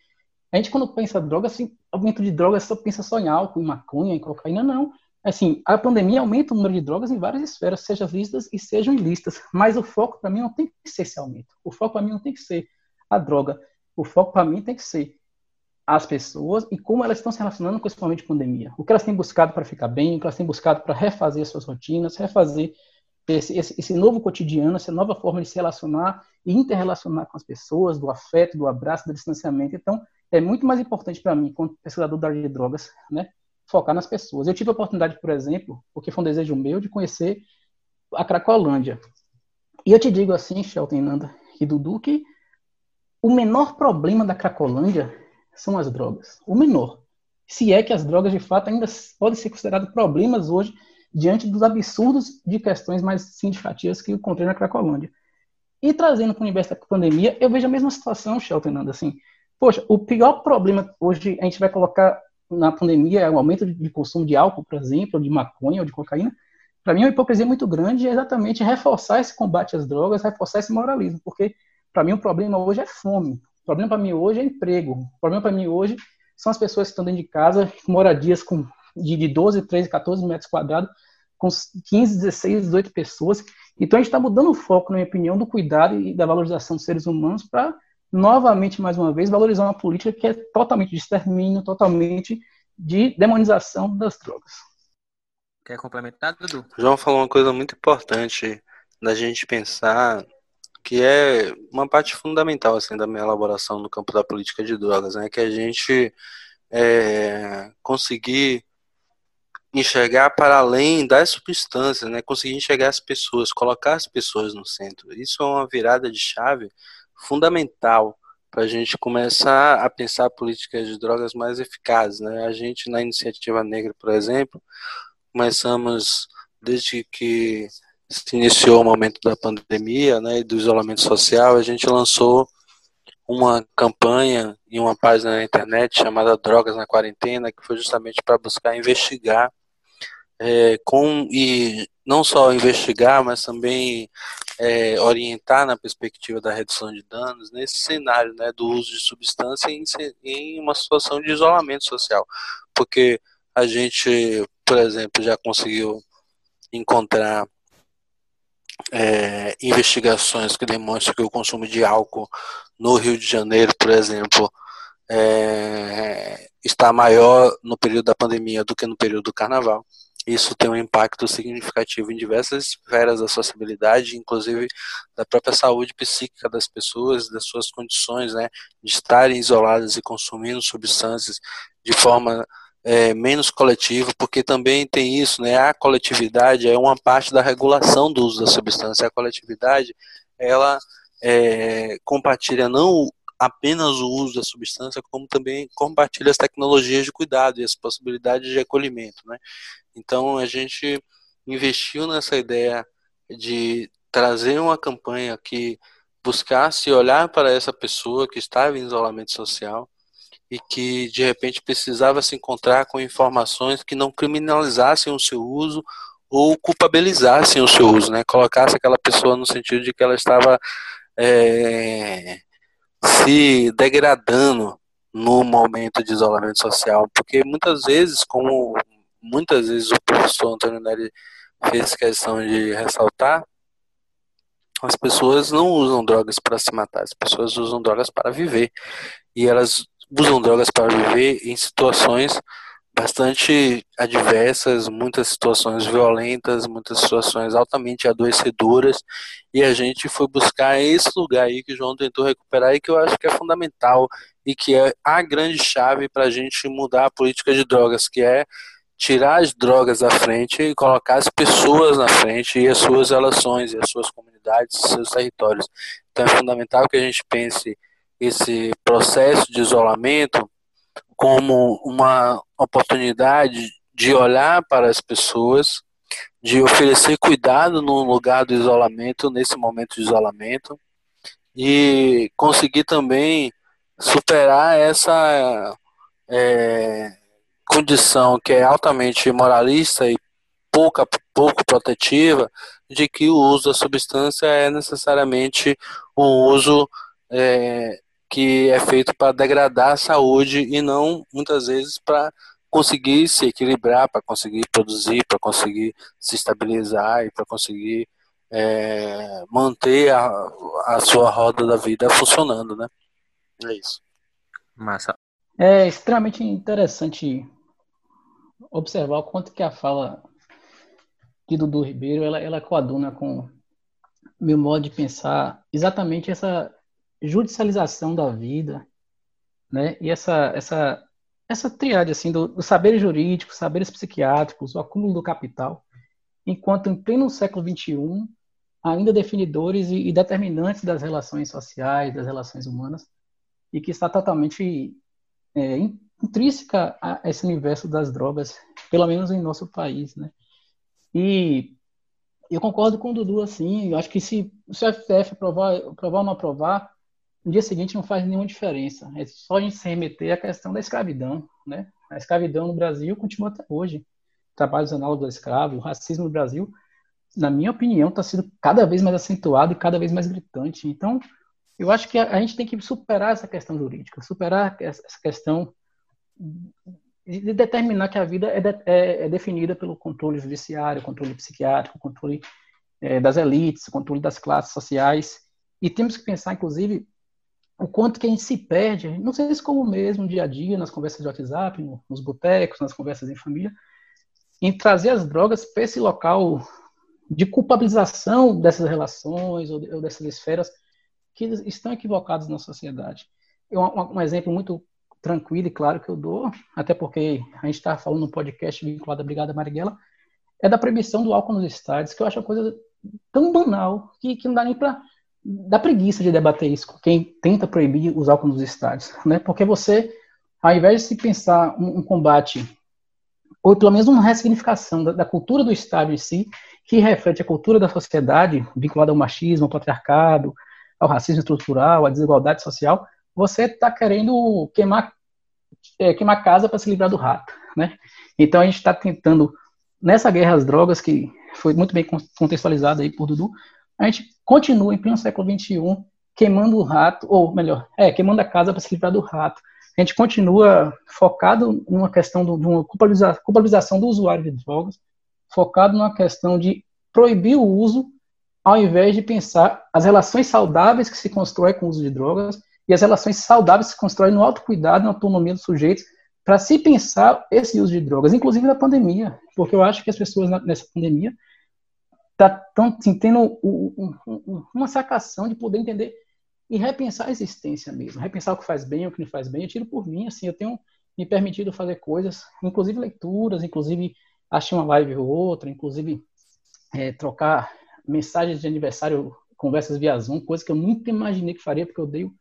a gente quando pensa droga, assim, aumento de drogas, só pensa só em álcool, em maconha, em cocaína, não assim, a pandemia aumenta o número de drogas em várias esferas, sejam lícitas e sejam ilícitas, mas o foco para mim não tem que ser esse aumento. O foco para mim não tem que ser a droga. O foco para mim tem que ser as pessoas e como elas estão se relacionando com esse momento de pandemia. O que elas têm buscado para ficar bem, o que elas têm buscado para refazer suas rotinas, refazer esse, esse, esse, novo cotidiano, essa nova forma de se relacionar e interrelacionar com as pessoas, do afeto, do abraço, do distanciamento. Então, é muito mais importante para mim, como pesquisador da área de drogas, né, focar nas pessoas. Eu tive a oportunidade, por exemplo, porque foi um desejo meu, de conhecer a Cracolândia. E eu te digo assim, Shelton, Nanda e Dudu, que o menor problema da Cracolândia são as drogas. O menor. se é que as drogas de fato ainda podem ser consideradas problemas hoje diante dos absurdos de questões mais significativas que encontrei na Cracolândia. E trazendo para o universo da pandemia, eu vejo a mesma situação, Shelton, Nando, assim, poxa, o pior problema hoje a gente vai colocar na pandemia é o aumento de consumo de álcool, por exemplo, de maconha ou de cocaína, para mim é uma hipocrisia muito grande é exatamente reforçar esse combate às drogas, reforçar esse moralismo, porque para mim o problema hoje é fome, o problema para mim hoje é emprego, o problema para mim hoje são as pessoas que estão dentro de casa, moradias com, de, de 12, 13, 14 metros quadrados, com 15, 16, 18 pessoas. Então a gente está mudando o foco, na minha opinião, do cuidado e da valorização dos seres humanos para, novamente, mais uma vez, valorizar uma política que é totalmente de extermínio, totalmente de demonização das drogas. Quer complementar, Dudu? João falou uma coisa muito importante da gente pensar que é uma parte fundamental assim da minha elaboração no campo da política de drogas, né? Que a gente é, conseguir enxergar para além das substâncias, né? Conseguir enxergar as pessoas, colocar as pessoas no centro. Isso é uma virada de chave fundamental para a gente começar a pensar políticas de drogas mais eficazes, né? A gente na iniciativa negra, por exemplo, começamos desde que se iniciou o momento da pandemia né, e do isolamento social, a gente lançou uma campanha em uma página na internet chamada Drogas na Quarentena, que foi justamente para buscar investigar é, com e não só investigar, mas também é, orientar na perspectiva da redução de danos nesse cenário né, do uso de substância em, em uma situação de isolamento social, porque a gente, por exemplo, já conseguiu encontrar é, investigações que demonstram que o consumo de álcool no Rio de Janeiro, por exemplo, é, está maior no período da pandemia do que no período do carnaval. Isso tem um impacto significativo em diversas esferas da sociabilidade, inclusive da própria saúde psíquica das pessoas, das suas condições né, de estarem isoladas e consumindo substâncias de forma é, menos coletivo, porque também tem isso, né? A coletividade é uma parte da regulação do uso da substância. A coletividade, ela é, compartilha não apenas o uso da substância, como também compartilha as tecnologias de cuidado e as possibilidades de acolhimento, né? Então a gente investiu nessa ideia de trazer uma campanha que buscasse olhar para essa pessoa que estava em isolamento social e que de repente precisava se encontrar com informações que não criminalizassem o seu uso ou culpabilizassem o seu uso, né? Colocasse aquela pessoa no sentido de que ela estava é, se degradando no momento de isolamento social, porque muitas vezes, como muitas vezes o professor Antônio Neri fez questão de ressaltar, as pessoas não usam drogas para se matar, as pessoas usam drogas para viver. E elas usam drogas para viver em situações bastante adversas, muitas situações violentas, muitas situações altamente adoecedoras, e a gente foi buscar esse lugar aí que o João tentou recuperar e que eu acho que é fundamental e que é a grande chave para a gente mudar a política de drogas, que é tirar as drogas da frente e colocar as pessoas na frente e as suas relações, e as suas comunidades, seus territórios. Então é fundamental que a gente pense esse processo de isolamento como uma oportunidade de olhar para as pessoas, de oferecer cuidado no lugar do isolamento, nesse momento de isolamento, e conseguir também superar essa é, condição que é altamente moralista e pouca, pouco protetiva de que o uso da substância é necessariamente um uso é, que é feito para degradar a saúde e não muitas vezes para conseguir se equilibrar, para conseguir produzir, para conseguir se estabilizar e para conseguir é, manter a, a sua roda da vida funcionando, né? É isso. Massa. É extremamente interessante observar o quanto que a fala de Dudu Ribeiro ela, ela coaduna com meu modo de pensar exatamente essa judicialização da vida, né? E essa essa essa triade assim do, do saberes jurídicos, saberes psiquiátricos, o acúmulo do capital, enquanto em pleno século XXI ainda definidores e, e determinantes das relações sociais, das relações humanas, e que está totalmente é, intrínseca a esse universo das drogas, pelo menos em nosso país, né? E eu concordo com o Dudu, assim, eu acho que se, se o FTF aprovar, aprovar ou não aprovar, no dia seguinte não faz nenhuma diferença. É só a gente se remeter à questão da escravidão, né? A escravidão no Brasil continua até hoje. Trabalhos análogos ao escravo, o racismo no Brasil, na minha opinião, está sendo cada vez mais acentuado e cada vez mais gritante. Então, eu acho que a, gente tem que superar essa questão jurídica, superar essa questão de determinar que a vida é, de, é, é definida pelo controle judiciário, controle psiquiátrico, controle é, das elites, controle das classes sociais. E temos que pensar, inclusive, o quanto que a gente se perde, não sei se como mesmo, dia a dia, nas conversas de WhatsApp, nos botecos, nas conversas em família, em trazer as drogas para esse local de culpabilização dessas relações ou, dessas esferas que estão equivocadas na sociedade. Um, um, exemplo muito tranquilo e claro que eu dou, até porque a gente está falando no podcast vinculado à Brigada Marighella, é da proibição do álcool nos estádios, que eu acho uma coisa tão banal que, que não dá nem para dá preguiça de debater isso com quem tenta proibir os álcool nos estádios, né? Porque você, ao invés de se pensar um, um combate ou pelo menos uma ressignificação da, da, cultura do estádio em si, que reflete a cultura da sociedade vinculada ao machismo, ao patriarcado, ao racismo estrutural, à desigualdade social, você está querendo queimar, é, queimar casa para se livrar do rato, né? Então a gente está tentando, nessa guerra às drogas, que foi muito bem contextualizada aí por Dudu, a gente continua em pleno século XXI queimando o rato, ou melhor, é, queimando a casa para se livrar do rato. A gente continua focado numa questão de uma culpabilização do usuário de drogas, focado numa questão de proibir o uso, ao invés de pensar as relações saudáveis que se constroem com o uso de drogas e as relações saudáveis que se constroem no autocuidado na autonomia dos sujeitos para se pensar esse uso de drogas, inclusive na pandemia, porque eu acho que as pessoas nessa pandemia tá, assim, tendo uma sacação de poder entender e repensar a existência mesmo, repensar o que faz bem, o que não faz bem. Eu tiro por mim, assim, eu tenho me permitido fazer coisas, inclusive leituras, inclusive achei uma live ou outra, inclusive é, trocar mensagens de aniversário, conversas via Zoom, coisa que eu nunca imaginei que faria, porque eu odeio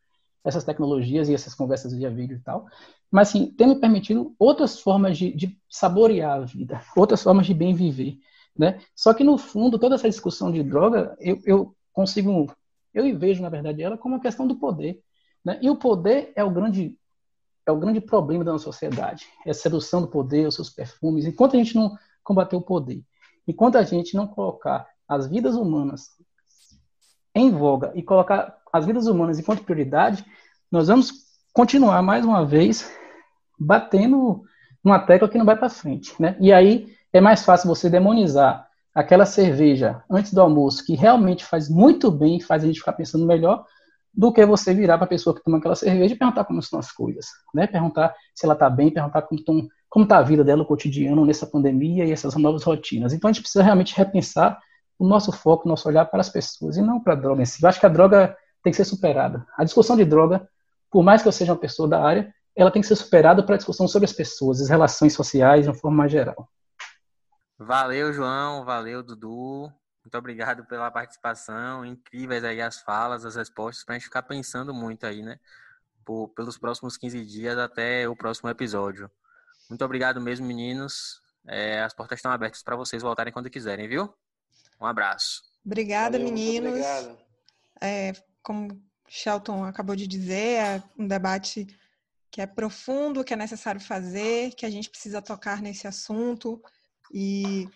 essas tecnologias e essas conversas via vídeo e tal. Mas, assim, tem me permitido outras formas de, de saborear a vida, outras formas de bem viver, né? Só que, no fundo, toda essa discussão de droga, eu, eu consigo, eu vejo, na verdade, ela como uma questão do poder. Né? E o poder é o grande é o grande problema da nossa sociedade. É a sedução do poder, os seus perfumes. Enquanto a gente não combater o poder, enquanto a gente não colocar as vidas humanas em voga e colocar as vidas humanas enquanto prioridade, nós vamos continuar mais uma vez batendo numa tecla que não vai para frente, né? E aí é mais fácil você demonizar aquela cerveja antes do almoço que realmente faz muito bem, faz a gente ficar pensando melhor, do que você virar para a pessoa que toma aquela cerveja e perguntar como estão as coisas, né? Perguntar se ela está bem, perguntar como como está a vida dela, o cotidiano nessa pandemia e essas novas rotinas. Então a gente precisa realmente repensar o nosso foco, o nosso olhar para as pessoas e não para a droga. Eu acho que a droga tem que ser superada. A discussão de droga, por mais que eu seja uma pessoa da área, ela tem que ser superada para a discussão sobre as pessoas, as relações sociais de uma forma mais geral. Valeu, João. Valeu, Dudu. Muito obrigado pela participação. Incríveis aí as falas, as respostas, para a gente ficar pensando muito aí, né? Por, pelos próximos 15 dias até o próximo episódio. Muito obrigado mesmo, meninos. É, as portas estão abertas para vocês voltarem quando quiserem, viu? Um abraço. Obrigada, Valeu, meninos. Obrigado. É, como Shelton acabou de dizer, é um debate que é profundo, que é necessário fazer, que a gente precisa tocar nesse assunto e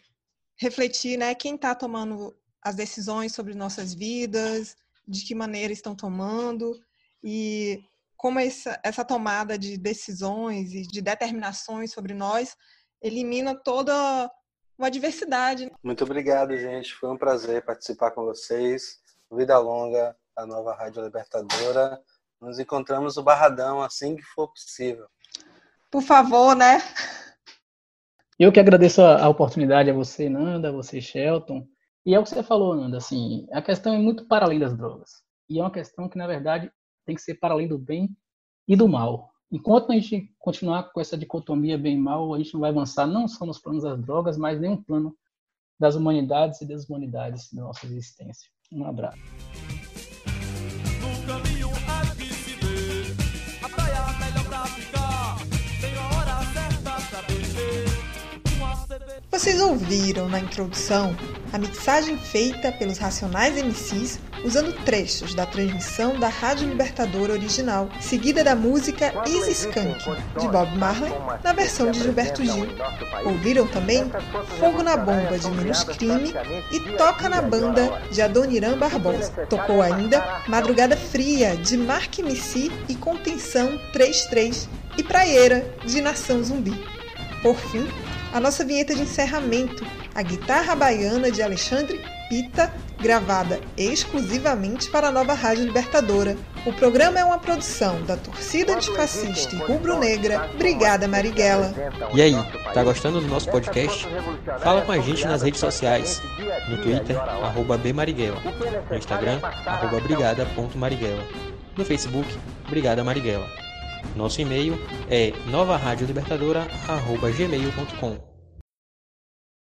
refletir, né, quem está tomando as decisões sobre nossas vidas, de que maneira estão tomando e como essa, essa tomada de decisões e de determinações sobre nós elimina toda uma diversidade. Muito obrigado, gente. Foi um prazer participar com vocês. Vida longa, a nova Rádio Libertadora. Nos encontramos no Barradão assim que for possível. Por favor, né? Eu que agradeço a, a oportunidade a você, Nanda, a você, Shelton. E é o que você falou, Nanda, assim, a questão é muito para além das drogas. E é uma questão que, na verdade, tem que ser para além do bem e do mal. Enquanto a gente continuar com essa dicotomia bem mal, a gente não vai avançar não só nos planos das drogas, mas nem um plano das humanidades e das humanidades da nossa existência. Um abraço. Vocês ouviram na introdução a mixagem feita pelos Racionais MCs usando trechos da transmissão da Rádio Libertadora original, seguida da música Easy Skunk, de Bob Marley, na versão de Gilberto Gil. Ouviram também Fogo na Bomba, de Menos Crime, e Toca na Banda, de Adoniran Barbosa. Tocou ainda Madrugada Fria, de Mark MC e Contenção 33, e Praieira, de Nação Zumbi. Por fim, a nossa vinheta de encerramento, a guitarra baiana de Alexandre Pita, gravada exclusivamente para a nova Rádio Libertadora. O programa é uma produção da torcida antifascista e rubro-negra Brigada Marighella. E aí, tá gostando do nosso podcast? Fala com a gente nas redes sociais. No Twitter, arroba bmarighella. No Instagram, arroba brigada.marighella. No Facebook, Brigada Marighella. Nosso e-mail é novaradiolibertadora.gmail.com